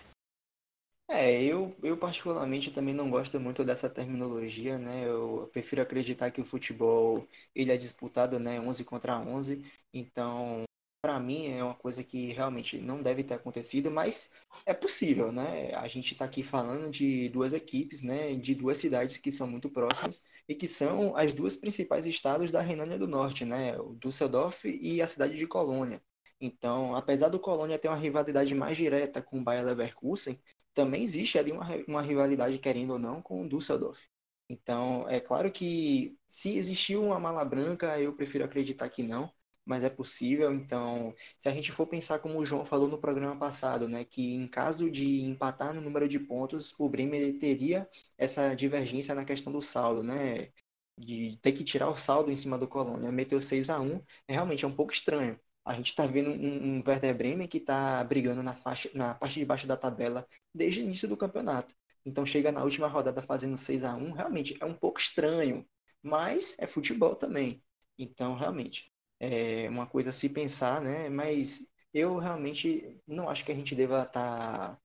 [SPEAKER 3] É, eu, eu particularmente também não gosto muito dessa terminologia, né? Eu prefiro acreditar que o futebol ele é disputado, né, 11 contra 11. Então, para mim é uma coisa que realmente não deve ter acontecido, mas é possível, né? A gente está aqui falando de duas equipes, né, de duas cidades que são muito próximas e que são as duas principais estados da Renânia do Norte, né? O Düsseldorf e a cidade de Colônia. Então, apesar do Colônia ter uma rivalidade mais direta com o Bayer Leverkusen, também existe ali uma, uma rivalidade, querendo ou não, com o Düsseldorf. Então, é claro que se existiu uma mala branca, eu prefiro acreditar que não, mas é possível. Então, se a gente for pensar como o João falou no programa passado, né, que em caso de empatar no número de pontos, o Bremen teria essa divergência na questão do saldo, né? De ter que tirar o saldo em cima do Colônia. Meteu 6 a 1 é realmente é um pouco estranho. A gente está vendo um, um Werder Bremen que está brigando na faixa, na parte de baixo da tabela desde o início do campeonato. Então chega na última rodada fazendo 6 a 1 realmente é um pouco estranho, mas é futebol também. Então, realmente, é uma coisa a se pensar, né? Mas eu realmente não acho que a gente deva estar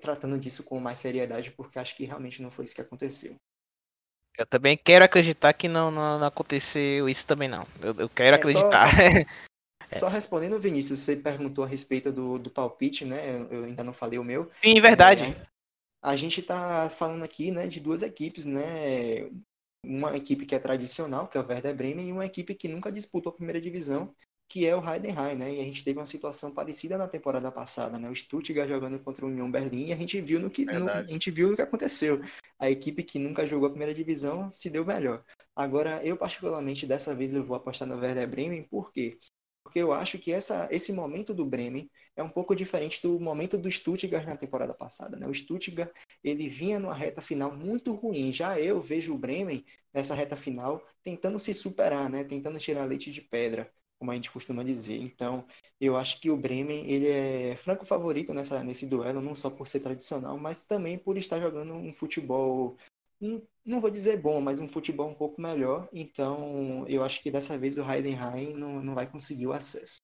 [SPEAKER 3] tratando disso com mais seriedade, porque acho que realmente não foi isso que aconteceu.
[SPEAKER 1] Eu também quero acreditar que não, não, não aconteceu isso também não. Eu, eu quero
[SPEAKER 3] É,
[SPEAKER 1] acreditar.
[SPEAKER 3] Só respondendo, Vinícius, você perguntou a respeito do, do palpite, né? Eu- Eu ainda não falei o meu.
[SPEAKER 1] Sim, verdade.
[SPEAKER 3] É, a gente está falando aqui, né, de duas equipes, né? Uma equipe que é tradicional, que é o Werder Bremen, e uma equipe que nunca disputou a primeira divisão, que é o Heidenheim, né? E a gente teve uma situação parecida na temporada passada, né? O Stuttgart jogando contra o União Berlim e a gente viu no que no, a gente viu no que aconteceu. A equipe que nunca jogou a primeira divisão se deu melhor. Agora, eu particularmente dessa vez eu vou apostar no Werder Bremen, por quê? Porque eu acho que essa, esse momento do Bremen é um pouco diferente do momento do Stuttgart na temporada passada. Né? O Stuttgart ele vinha numa reta final muito ruim. Já eu vejo o Bremen nessa reta final tentando se superar, né? tentando tirar leite de pedra como a gente costuma dizer. Então, eu acho que o Bremen ele é franco favorito nessa, nesse duelo, não só por ser tradicional, mas também por estar jogando um futebol, não vou dizer bom, mas um futebol um pouco melhor. Então, eu acho que dessa vez o Heidenheim não, não vai conseguir o acesso.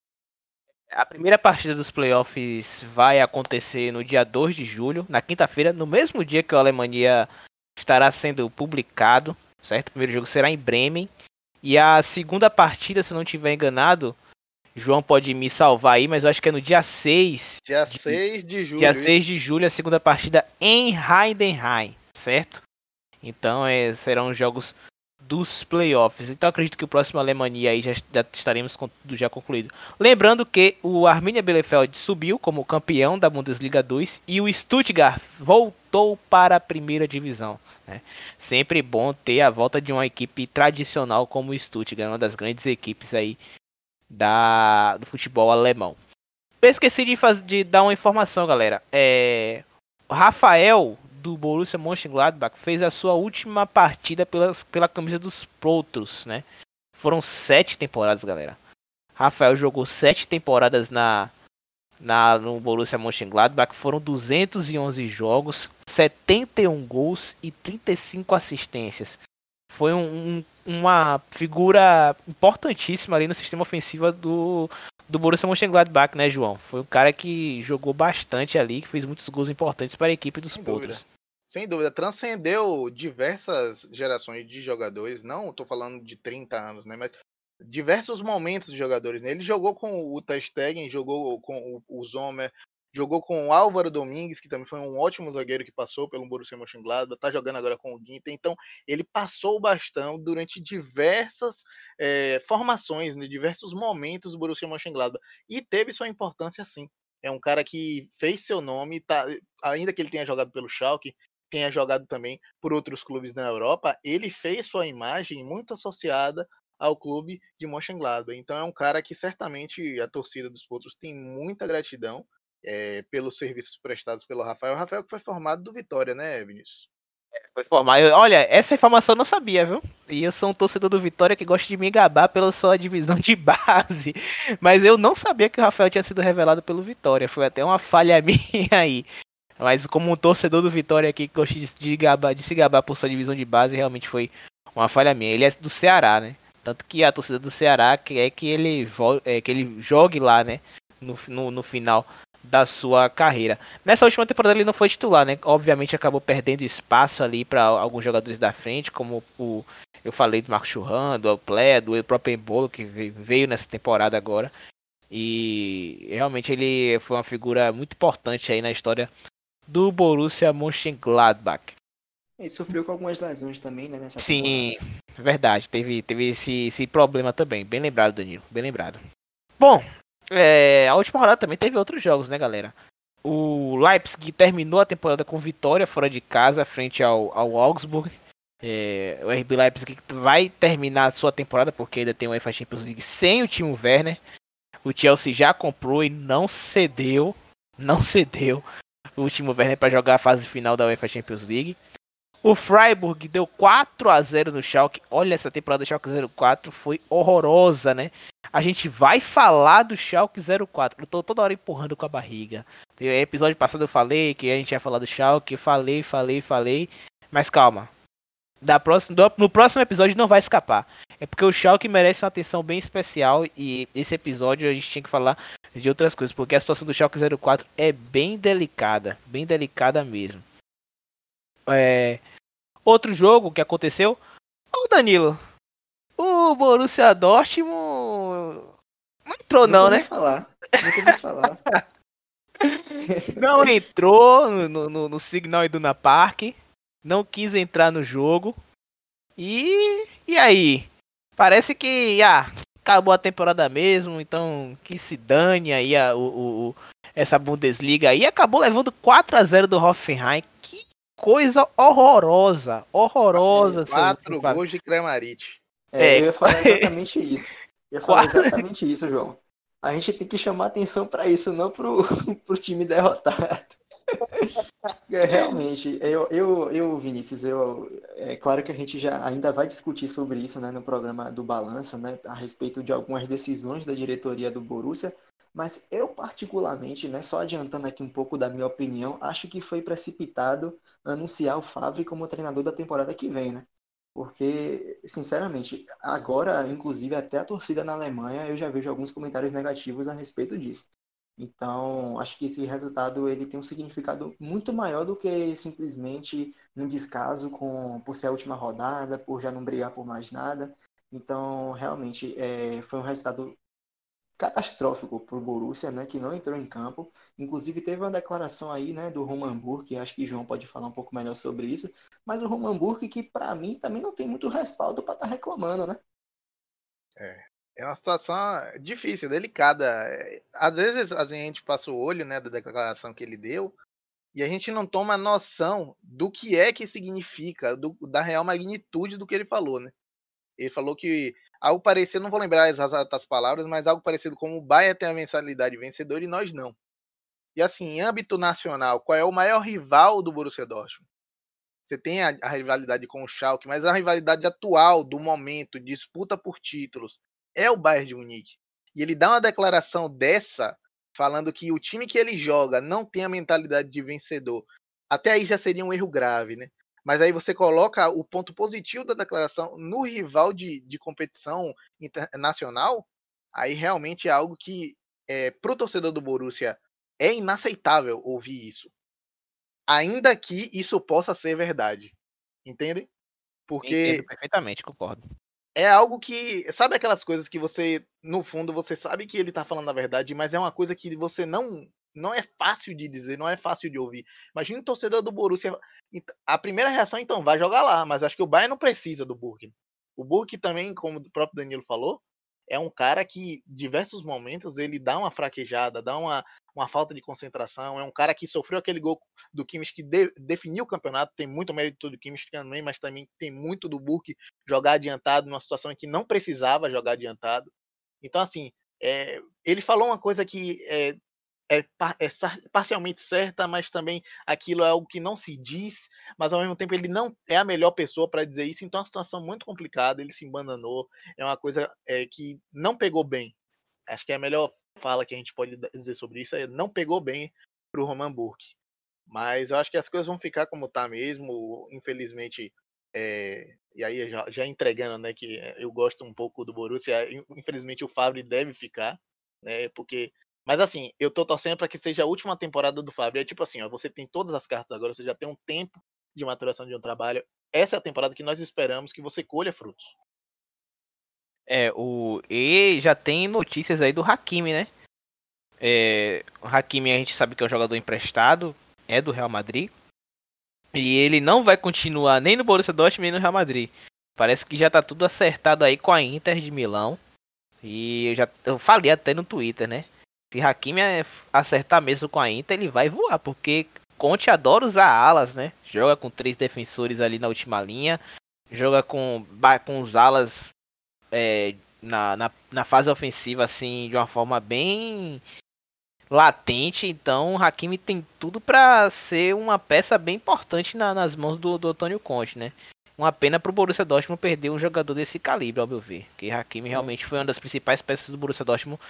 [SPEAKER 1] A primeira partida dos playoffs vai acontecer no dia 2 de julho, na quinta-feira, no mesmo dia que o Alemanha estará sendo publicado, certo? O primeiro jogo será em Bremen. E a segunda partida, se eu não estiver enganado, João pode me salvar aí, mas eu acho que é no dia 6.
[SPEAKER 2] Dia de, 6 de julho.
[SPEAKER 1] Dia 6 de julho, a segunda partida em Heidenheim, certo? Então é, serão jogos dos playoffs. Então acredito que o próximo Alemanha aí já, já estaremos com tudo já concluído. Lembrando que o Arminia Bielefeld subiu como campeão da Bundesliga 2 e o Stuttgart voltou para a primeira divisão. Né? Sempre bom ter a volta de uma equipe tradicional como o Stuttgart, uma das grandes equipes aí da, do futebol alemão. Eu esqueci de, de dar uma informação, galera. É, Rafael do Borussia Mönchengladbach fez a sua última partida pela, pela camisa dos Protros, né? Foram sete temporadas, galera. Rafael jogou sete temporadas na, na no Borussia Mönchengladbach. Foram 211 jogos, 71 gols e 35 assistências. Foi um, um, uma figura importantíssima ali no sistema ofensivo do, do Borussia Mönchengladbach, né, João? Foi um cara que jogou bastante ali, que fez muitos gols importantes para a equipe dos Potros.
[SPEAKER 2] Sem dúvida, transcendeu diversas gerações de jogadores, não estou falando de 30 anos, né, mas diversos momentos de jogadores. Né? Ele jogou com o Testegen, jogou com o Zomer, Jogou com o Álvaro Domingues, que também foi um ótimo zagueiro que passou pelo Borussia Mönchengladbach, tá jogando agora com o Guinta. Então, ele passou o bastão durante diversas é, formações, né, diversos momentos do Borussia Mönchengladbach. E teve sua importância sim. É um cara que fez seu nome, tá, ainda que ele tenha jogado pelo Schalke, tenha jogado também por outros clubes na Europa, ele fez sua imagem muito associada ao clube de Mönchengladbach. Então é um cara que certamente a torcida dos Potros tem muita gratidão é, pelos serviços prestados pelo Rafael. O Rafael que foi formado do Vitória, né, Vinícius?
[SPEAKER 1] É, foi formado. Olha, essa informação eu não sabia, viu? E eu sou um torcedor do Vitória que gosta de me gabar pela sua divisão de base. Mas eu não sabia que o Rafael tinha sido revelado pelo Vitória. Foi até uma falha minha aí. Mas como um torcedor do Vitória aqui que gosta de, de, se gabar por sua divisão de base, realmente foi uma falha minha. Ele é do Ceará, né? Tanto que a torcida do Ceará quer que ele, é, que ele jogue lá, né? No, no, no final da sua carreira. Nessa última temporada ele não foi titular, né? Obviamente acabou perdendo espaço ali para alguns jogadores da frente, como o eu falei do Marco Churran, do Plé, do próprio Embolo que veio nessa temporada agora. E realmente ele foi uma figura muito importante aí na história do Borussia Mönchengladbach.
[SPEAKER 3] Ele sofreu com algumas lesões também, né, nessa
[SPEAKER 1] Sim, temporada. verdade. Teve, teve esse, esse problema também. Bem lembrado, Danilo. Bem lembrado. Bom, é, a última rodada também teve outros jogos, né, galera? O Leipzig terminou a temporada com vitória fora de casa, frente ao, ao Augsburg. É, o RB Leipzig vai terminar a sua temporada, porque ainda tem o UEFA Champions League sem o time Werner. O Chelsea já comprou e não cedeu, não cedeu o último Werner para jogar a fase final da UEFA Champions League. O Freiburg deu 4 a 0 no Schalke. Olha, essa temporada do Schalke 04 foi horrorosa, né? A gente vai falar do Schalke 04. Eu tô toda hora empurrando com a barriga. No episódio passado eu falei que a gente ia falar do Schalke. Falei, falei, falei. Mas calma. Da próxima, no próximo episódio não vai escapar. É porque o Schalke merece uma atenção bem especial. E esse episódio a gente tinha que falar de outras coisas. Porque a situação do Schalke 04 é bem delicada. Bem delicada mesmo. É, outro jogo que aconteceu. Ô Danilo, o Borussia Dortmund não entrou não, não né?
[SPEAKER 3] Falar. Não falar.
[SPEAKER 1] não entrou no, no, no Signal Iduna Park. Não quis entrar no jogo. E e aí? Parece que ah, acabou a temporada mesmo, então que se dane aí a, o, o, essa Bundesliga aí. Acabou levando 4 a 0 do Hoffenheim. Que coisa horrorosa, horrorosa.
[SPEAKER 2] Quatro gols de Cremarite.
[SPEAKER 3] É, é, eu ia falar exatamente isso. Eu ia falar exatamente isso, João. A gente tem que chamar atenção para isso, não pro, pro time derrotado. É, realmente, eu, eu, eu, Vinícius, eu, é claro que a gente já ainda vai discutir sobre isso né, no programa do Balanço, né, a respeito de algumas decisões da diretoria do Borussia, mas eu particularmente, né, só adiantando aqui um pouco da minha opinião, acho que foi precipitado anunciar o Favre como treinador da temporada que vem, né? Porque, sinceramente, agora, inclusive até a torcida na Alemanha, eu já vejo alguns comentários negativos a respeito disso. Então, acho que esse resultado ele tem um significado muito maior do que simplesmente um descaso com, por ser a última rodada, por já não brigar por mais nada. Então, realmente, é, foi um resultado catastrófico para o Borussia, né, que não entrou em campo. Inclusive, teve uma declaração aí né, do Roman Burke, acho que João pode falar um pouco melhor sobre isso, mas o Roman Burke, que para mim também não tem muito respaldo para estar tá reclamando, né?
[SPEAKER 2] É, é uma situação difícil, delicada. Às vezes a gente passa o olho né, da declaração que ele deu e a gente não toma noção do que é que significa, do, da real magnitude do que ele falou. Né? Ele falou que algo parecido, não vou lembrar as exatas palavras, mas algo parecido como o Bahia tem a mensalidade vencedora e nós não. E assim, em âmbito nacional, qual é o maior rival do Borussia Dortmund? Você tem a, a rivalidade com o Schalke, mas a rivalidade atual, do momento, disputa por títulos, é o Bayern de Munique. E ele dá uma declaração dessa, falando que o time que ele joga não tem a mentalidade de vencedor. Até aí já seria um erro grave, né? Mas aí você coloca o ponto positivo da declaração no rival de, de competição internacional, aí realmente é algo que, é, para o torcedor do Borussia, é inaceitável ouvir isso. Ainda que isso possa ser verdade. Entende?
[SPEAKER 1] Porque. Entendo perfeitamente, concordo
[SPEAKER 2] é algo que. Sabe aquelas coisas que você, no fundo, você sabe que ele tá falando a verdade, mas é uma coisa que você não. Não é fácil de dizer, não é fácil de ouvir. Imagina o torcedor do Borussia. A primeira reação, então, vai jogar lá, mas acho que o Bayern não precisa do Burke. O Burke também, como o próprio Danilo falou, é um cara que, diversos momentos, ele dá uma fraquejada, dá uma, uma falta de concentração. É um cara que sofreu aquele gol do Kimmich que de, definiu o campeonato. Tem muito mérito do Kimmich também, mas também tem muito do Burke jogar adiantado numa situação em que não precisava jogar adiantado. Então, assim, é, ele falou uma coisa que é, é, é, parcialmente certa, mas também aquilo é algo que não se diz, mas ao mesmo tempo ele não é a melhor pessoa para dizer isso, então é uma situação muito complicada, ele se embananou, é uma coisa é, que não pegou bem. Acho que é a melhor fala que a gente pode dizer sobre isso não pegou bem para o Roman Burke. Mas eu acho que as coisas vão ficar como tá mesmo. Infelizmente, é, e aí já, já, entregando, né, que eu gosto um pouco do Borussia. Infelizmente o Fabre deve ficar, né, porque. Mas assim, eu tô torcendo para que seja a última temporada do Fabre. É tipo assim, ó, você tem todas as cartas agora, você já tem um tempo de maturação de um trabalho. Essa é a temporada que nós esperamos que você colha frutos.
[SPEAKER 1] É, o. E já tem notícias aí do Hakimi, né? É, o Hakimi a gente sabe que é um jogador emprestado, é do Real Madrid. E ele não vai continuar nem no Borussia Dortmund nem no Real Madrid. Parece que já tá tudo acertado aí com a Inter de Milão. E eu já eu falei até no Twitter, né? Se Hakimi acertar mesmo com a Inter, ele vai voar, porque Conte adora usar alas, né? Joga com três defensores ali na última linha, joga com, com os alas é, na, na, na, fase ofensiva, assim, de uma forma bem latente. Então, o Hakimi tem tudo para ser uma peça bem importante na, nas mãos do, do Antônio Conte, né? Uma pena pro Borussia Dortmund perder um jogador desse calibre, ao meu ver. Que Hakimi realmente foi uma das principais peças do Borussia Dortmund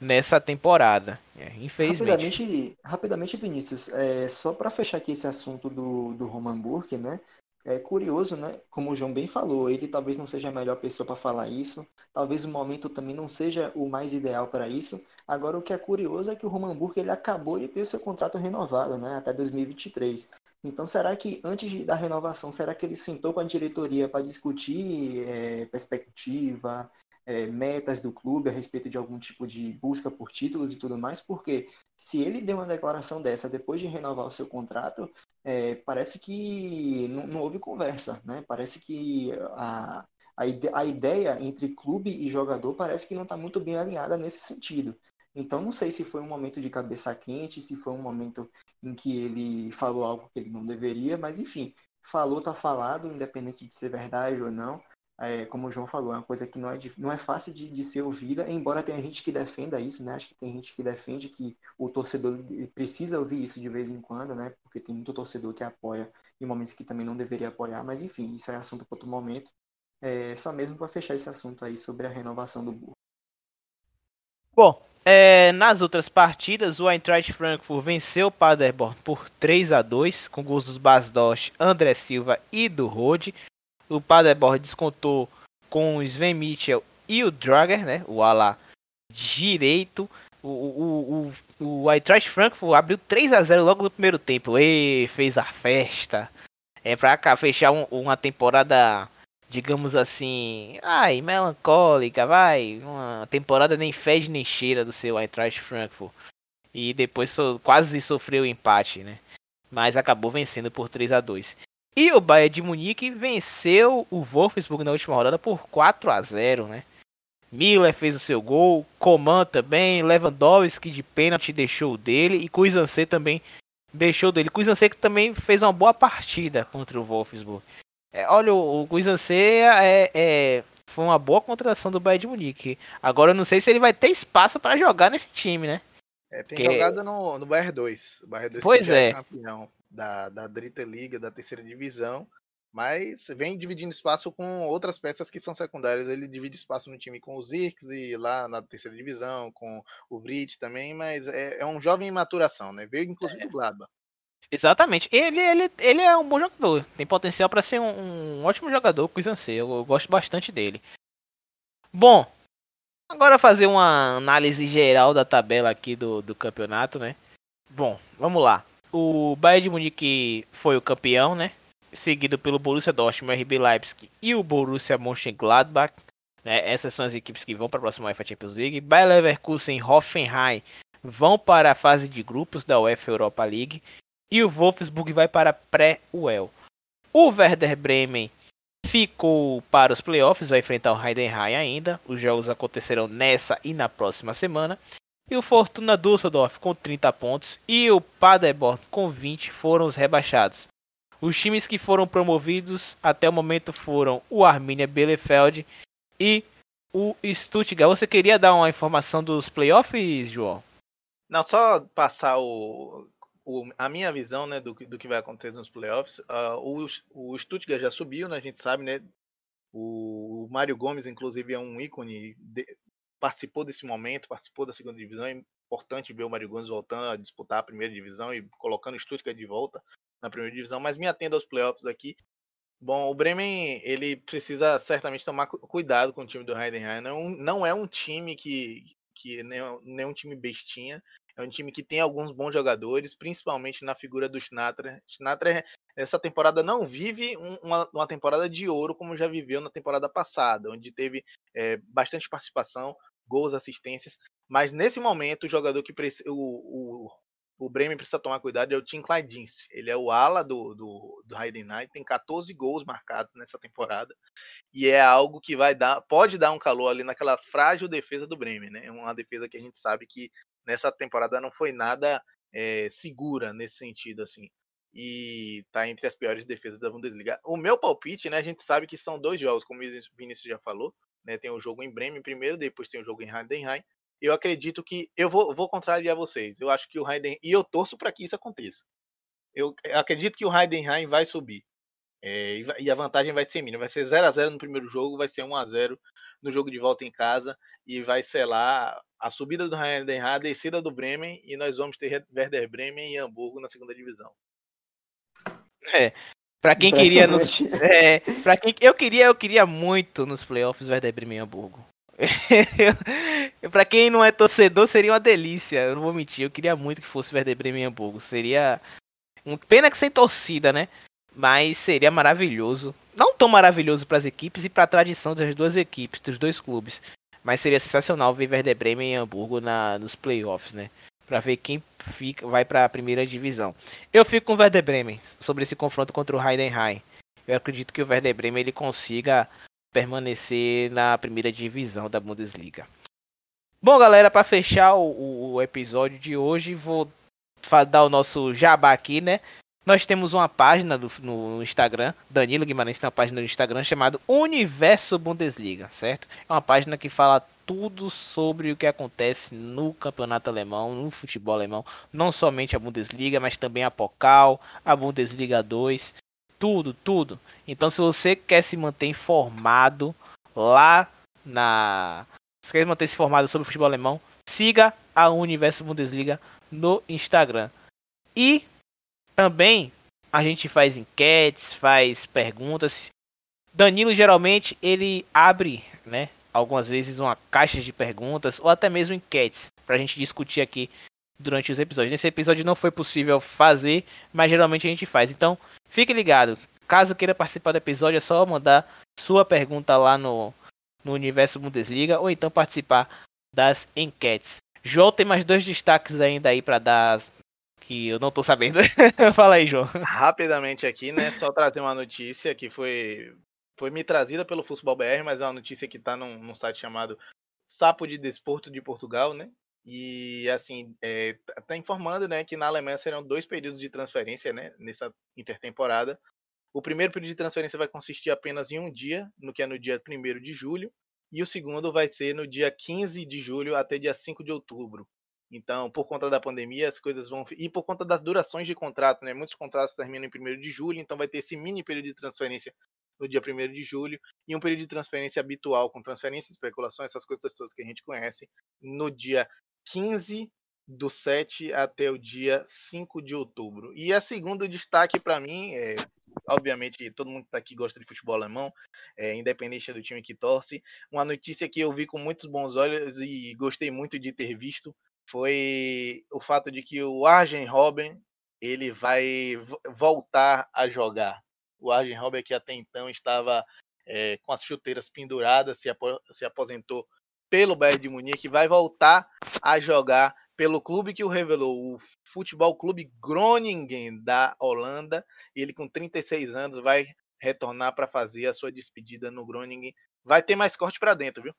[SPEAKER 1] nessa temporada. É, infelizmente.
[SPEAKER 3] Rapidamente, rapidamente Vinícius, é, só para fechar aqui esse assunto do, do Roman Burke, né? É curioso, né? Como o João bem falou, ele talvez não seja a melhor pessoa para falar isso, talvez o momento também não seja o mais ideal para isso. Agora, o que é curioso é que o Roman Burke ele acabou de ter seu contrato renovado, né? Até 2023. Então, será que antes da renovação, será que ele sentou com a diretoria para discutir é, perspectiva, é, metas do clube a respeito de algum tipo de busca por títulos e tudo mais? Porque se ele deu uma declaração dessa depois de renovar o seu contrato, é, parece que não, não, houve conversa, né? Parece que a, A, a ideia entre clube e jogador parece que não está muito bem alinhada nesse sentido. Então, não sei se foi um momento de cabeça quente, se foi um momento em que ele falou algo que ele não deveria, mas enfim, falou, tá falado, independente de ser verdade ou não. É, como o João falou, é uma coisa que não é, não é fácil de, de ser ouvida, embora tenha gente que defenda isso, né? Acho que tem gente que defende que o torcedor precisa ouvir isso de vez em quando, né? Porque tem muito torcedor que apoia em momentos que também não deveria apoiar, mas enfim, isso é assunto para outro momento. É, só mesmo para fechar esse assunto aí sobre a renovação do Burro.
[SPEAKER 1] Bom, é, nas outras partidas, o Eintracht Frankfurt venceu o Paderborn por 3 a 2 com gols dos Basdosh, André Silva e do Rode. O Paderborn descontou com o Sven Mitchell e o Drager, né, o ala direito. O, o, o, o Eintracht Frankfurt abriu 3 a 0 logo no primeiro tempo. E fez a festa. É pra fechar um, uma temporada digamos assim, ai, melancólica, vai, uma temporada nem fede nem cheira do seu Eintracht Frankfurt. E depois so, quase sofreu o empate, né? Mas acabou vencendo por 3 a 2. E o Bayern de Munique venceu o Wolfsburg na última rodada por 4 a 0, né? Miller fez o seu gol, Coman também, Lewandowski de pênalti deixou dele e Kuizanse também deixou dele. Kuizanse que também fez uma boa partida contra o Wolfsburg. É, olha, o, o é, é, foi uma boa contratação do Bayern de Munique. Agora eu não sei se ele vai ter espaço para jogar nesse time, né?
[SPEAKER 2] É, tem Porque... jogado no, no Bayern 2. O Bayern 2
[SPEAKER 1] pois é. é
[SPEAKER 2] campeão da, da Dritte Liga, da terceira divisão. Mas vem dividindo espaço com outras peças que são secundárias. Ele divide espaço no time com o Zirks e lá na terceira divisão, com o Vrit também, mas é, é um jovem em maturação, né? Veio inclusive é. do Gladbach.
[SPEAKER 1] Exatamente. Ele, ele, ele é um bom jogador. Tem potencial para ser um, um, ótimo jogador com o. Eu, eu gosto bastante dele. Bom, agora fazer uma análise geral da tabela aqui do, do campeonato, né? Bom, vamos lá. O Bayern de Munique foi o campeão, né? Seguido pelo Borussia Dortmund, RB Leipzig e o Borussia Mönchengladbach. Né? Essas são as equipes que vão para a próxima UEFA Champions League. Bayer Leverkusen e Hoffenheim vão para a fase de grupos da UEFA Europa League e o Wolfsburg vai para pré-UEL. O Werder Bremen ficou para os playoffs, vai enfrentar o Heidenheim ainda. Os jogos acontecerão nessa e na próxima semana. E o Fortuna Düsseldorf com 30 pontos e o Paderborn com 20 foram os rebaixados. Os times que foram promovidos até o momento foram o Arminia Bielefeld e o Stuttgart. Você queria dar uma informação dos playoffs, João?
[SPEAKER 2] Não, só passar o o, a minha visão né, do, do que vai acontecer nos playoffs, uh, o, o Stuttgart já subiu, né, a gente sabe, né? O, o Mário Gomes, inclusive, é um ícone, de, participou desse momento, participou da segunda divisão. É importante ver o Mário Gomes voltando a disputar a primeira divisão e colocando o Stuttgart de volta na primeira divisão. Mas me atendo aos playoffs aqui. Bom, o Bremen ele precisa certamente tomar cuidado com o time do Heidenheim. Não, não é um time que, que nem, nem um time bestinha. É um time que tem alguns bons jogadores, principalmente na figura do Schnattra. Schnattra, essa temporada não vive uma, uma, temporada de ouro como já viveu na temporada passada, onde teve é, bastante participação, gols, assistências. Mas nesse momento, o jogador que o, o, o Bremen precisa tomar cuidado é o Tim Clydins. Ele é o ala do, do, do Heidenheim, tem 14 gols marcados nessa temporada. E é algo que vai dar, pode dar um calor ali naquela frágil defesa do Bremen, né? Uma defesa que a gente sabe que nessa temporada não foi nada é, segura nesse sentido, assim. E tá entre as piores defesas da Bundesliga. O meu palpite, né? A gente sabe que são dois jogos, como o Vinícius já falou. Né, tem o jogo em Bremen primeiro, depois tem o jogo em Heidenheim. Eu acredito que eu vou, vou contrariar vocês. Eu acho que o Heidenheim e eu torço para que isso aconteça. Eu acredito que o Heidenheim vai subir. É, e a vantagem vai ser mínima. Vai ser 0 a 0 no primeiro jogo, vai ser 1 a 0 no jogo de volta em casa e vai selar a subida do Heidenheim, a descida do Bremen e nós vamos ter Werder Bremen e Hamburgo na segunda divisão.
[SPEAKER 1] É. Para quem queria no, é, para quem eu queria, eu queria muito nos playoffs Werder Bremen e Hamburgo. para quem não é torcedor, seria uma delícia. Eu não vou mentir, eu queria muito que fosse Werder Bremen e Hamburgo. Seria um pena que sem torcida, né? Mas seria maravilhoso. Não tão maravilhoso para as equipes e para a tradição das duas equipes, dos dois clubes. Mas seria sensacional ver Werder Bremen e Hamburgo na, nos playoffs, né? Para ver quem fica, vai para a primeira divisão. Eu fico com o Werder Bremen sobre esse confronto contra o Heidenheim. Eu acredito que o Werder Bremen ele consiga permanecer na primeira divisão da Bundesliga. Bom, galera, para fechar o, o, episódio de hoje, vou dar o nosso jabá aqui, né? Nós temos uma página do, no Instagram, Danilo Guimarães tem uma página no Instagram chamada Universo Bundesliga, certo? É uma página que fala tudo sobre o que acontece no campeonato alemão, no futebol alemão, não somente a Bundesliga, mas também a Pokal, a Bundesliga 2, tudo, tudo. Então, se você quer se manter informado lá na. Se quer manter se informado sobre o futebol alemão, siga a Universo Bundesliga no Instagram. E também a gente faz enquetes, faz perguntas. Danilo geralmente ele abre, né, algumas vezes uma caixa de perguntas ou até mesmo enquetes para a gente discutir aqui durante os episódios. Nesse episódio não foi possível fazer, mas geralmente a gente faz. Então, fique ligado. Caso queira participar do episódio, é só mandar sua pergunta lá no, no Universo Bundesliga ou então participar das enquetes. João tem mais dois destaques ainda aí para dar que eu não tô sabendo. Fala aí, João.
[SPEAKER 2] Rapidamente aqui, né? Só trazer uma notícia que foi, foi me trazida pelo Futebol BR, mas é uma notícia que tá num, num site chamado Sapo de Desporto de Portugal, né? E assim, é, tá informando né, que na Alemanha serão dois períodos de transferência né, nessa intertemporada. O primeiro período de transferência vai consistir apenas em um dia, no que é no dia 1 de julho, e o segundo vai ser no dia 15 de julho até dia 5 de outubro. Então, por conta da pandemia, as coisas vão. E por conta das durações de contrato, né? Muitos contratos terminam em 1 de julho, então vai ter esse mini período de transferência no dia 1 de julho, e um período de transferência habitual, com transferência, especulações, essas coisas todas que a gente conhece, no dia 15 do 7 até o dia 5 de outubro. E a segundo destaque para mim, é, obviamente todo mundo que tá aqui gosta de futebol alemão, é, independente do time que torce, uma notícia que eu vi com muitos bons olhos e gostei muito de ter visto, foi o fato de que o Arjen Robben ele vai voltar a jogar. O Arjen Robben que até então estava é, com as chuteiras penduradas, se, apo se aposentou pelo Bayern de Munique, vai voltar a jogar pelo clube que o revelou, o Futebol Clube Groningen da Holanda. Ele com 36 anos vai retornar para fazer a sua despedida no Groningen. Vai ter mais corte para dentro, viu?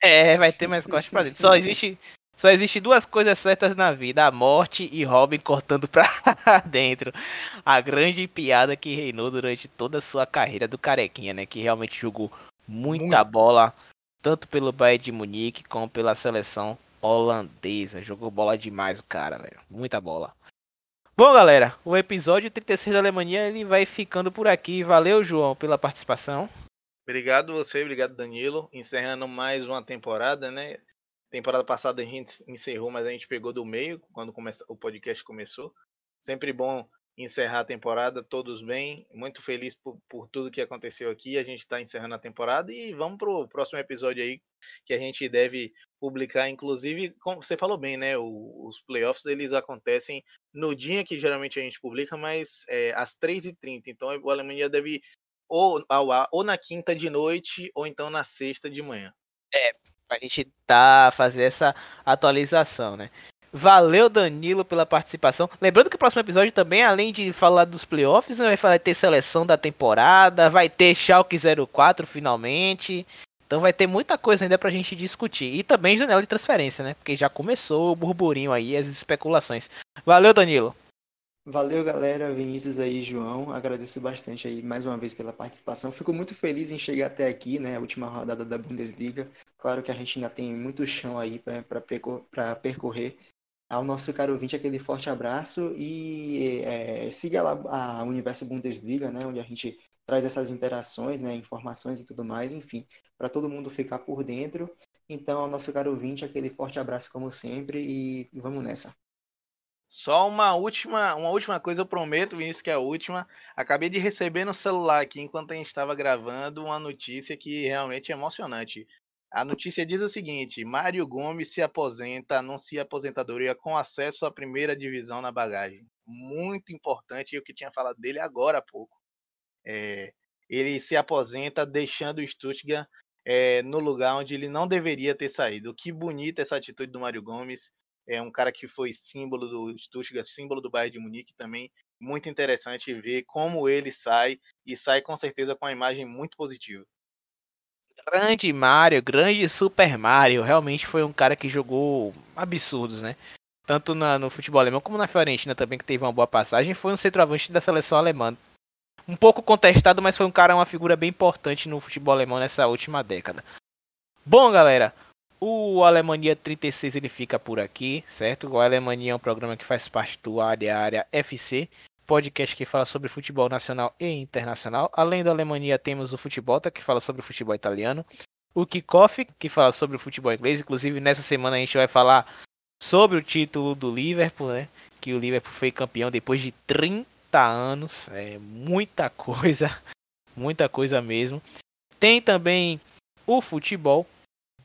[SPEAKER 1] É, vai ter mais corte para dentro. Só existe só existe duas coisas certas na vida: a morte e Robin cortando pra dentro. A grande piada que reinou durante toda a sua carreira do Carequinha, né? Que realmente jogou muita Muito. bola, tanto pelo Bayern de Munique como pela seleção holandesa. Jogou bola demais o cara, velho. Muita bola. Bom, galera, o episódio 36 da Alemanha ele vai ficando por aqui. Valeu, João, pela participação.
[SPEAKER 2] Obrigado você, obrigado Danilo. Encerrando mais uma temporada, né? Temporada passada a gente encerrou, mas a gente pegou do meio quando o podcast começou. Sempre bom encerrar a temporada, todos bem. Muito feliz por, por tudo que aconteceu aqui. A gente está encerrando a temporada e vamos para o próximo episódio aí que a gente deve publicar. Inclusive, como você falou bem, né? O, os playoffs eles acontecem no dia que geralmente a gente publica, mas é, às 3h30. Então o Alemanha deve ou ao ar, ou na quinta de noite, ou então na sexta de manhã.
[SPEAKER 1] É, pra gente tá fazer essa atualização, né? Valeu, Danilo, pela participação. Lembrando que o próximo episódio também, além de falar dos playoffs, vai ter seleção da temporada, vai ter Schalke 04 finalmente. Então vai ter muita coisa ainda pra gente discutir. E também janela de transferência, né? Porque já começou o burburinho aí, as especulações. Valeu, Danilo.
[SPEAKER 3] Valeu, galera. Vinícius aí, João. Agradeço bastante aí mais uma vez pela participação. Fico muito feliz em chegar até aqui, né? A última rodada da Bundesliga. Claro que a gente ainda tem muito chão aí para percorrer. Ao nosso caro ouvinte, aquele forte abraço e é, siga lá a Universo Bundesliga, né? Onde a gente traz essas interações, né? Informações e tudo mais, enfim, para todo mundo ficar por dentro. Então, ao nosso caro ouvinte, aquele forte abraço como sempre e vamos nessa.
[SPEAKER 2] Só uma última, uma última coisa, eu prometo, Vinícius, que é a última. Acabei de receber no celular aqui, enquanto a gente estava gravando, uma notícia que realmente é emocionante. A notícia diz o seguinte: Mário Gomes se aposenta, anuncia aposentadoria com acesso à primeira divisão na bagagem. Muito importante, eu que tinha falado dele agora há pouco. É, ele se aposenta deixando o Stuttgart é, no lugar onde ele não deveria ter saído. Que bonita essa atitude do Mário Gomes é um cara que foi símbolo do Stuttgart, símbolo do Bayern de Munique também. Muito interessante ver como ele sai e sai com certeza com uma imagem muito positiva.
[SPEAKER 1] Grande Mario, grande Super Mario. Realmente foi um cara que jogou absurdos, né? Tanto na, no futebol alemão como na Fiorentina também, que teve uma boa passagem. Foi um centroavante da seleção alemã. Um pouco contestado, mas foi um cara, uma figura bem importante no futebol alemão nessa última década. Bom, galera, o Alemanha 36 ele fica por aqui, certo? O Alemanha é um programa que faz parte do Área Área FC, podcast que fala sobre futebol nacional e internacional. Além do Alemanha, temos o Futebol, que fala sobre o futebol italiano. O Kickoff, que fala sobre o futebol inglês. Inclusive, nessa semana a gente vai falar sobre o título do Liverpool, né? Que o Liverpool foi campeão depois de 30 anos. É muita coisa, muita coisa mesmo. Tem também o futebol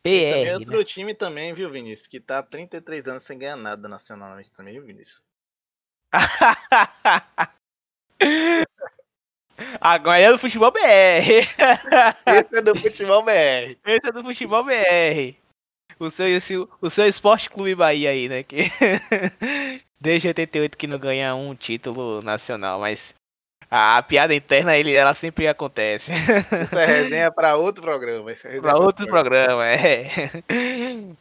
[SPEAKER 1] BR.
[SPEAKER 2] Tem outro
[SPEAKER 1] né?
[SPEAKER 2] time também, viu, Vinícius? Que tá há 33 anos sem ganhar nada nacionalmente também, viu, Vinícius?
[SPEAKER 1] Agora é do futebol BR.
[SPEAKER 2] Esse é do futebol BR.
[SPEAKER 1] Esse é do futebol BR. O seu, o seu, o seu Esporte Clube Bahia aí, né? Que desde 88 que não ganha um título nacional, mas a, piada interna ele, ela sempre acontece.
[SPEAKER 2] Isso é resenha pra outro programa. É
[SPEAKER 1] pra outro programa, é.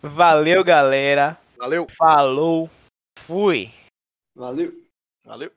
[SPEAKER 1] Valeu, galera.
[SPEAKER 2] Valeu.
[SPEAKER 1] Falou. Fui.
[SPEAKER 3] Valeu.
[SPEAKER 2] Valeu.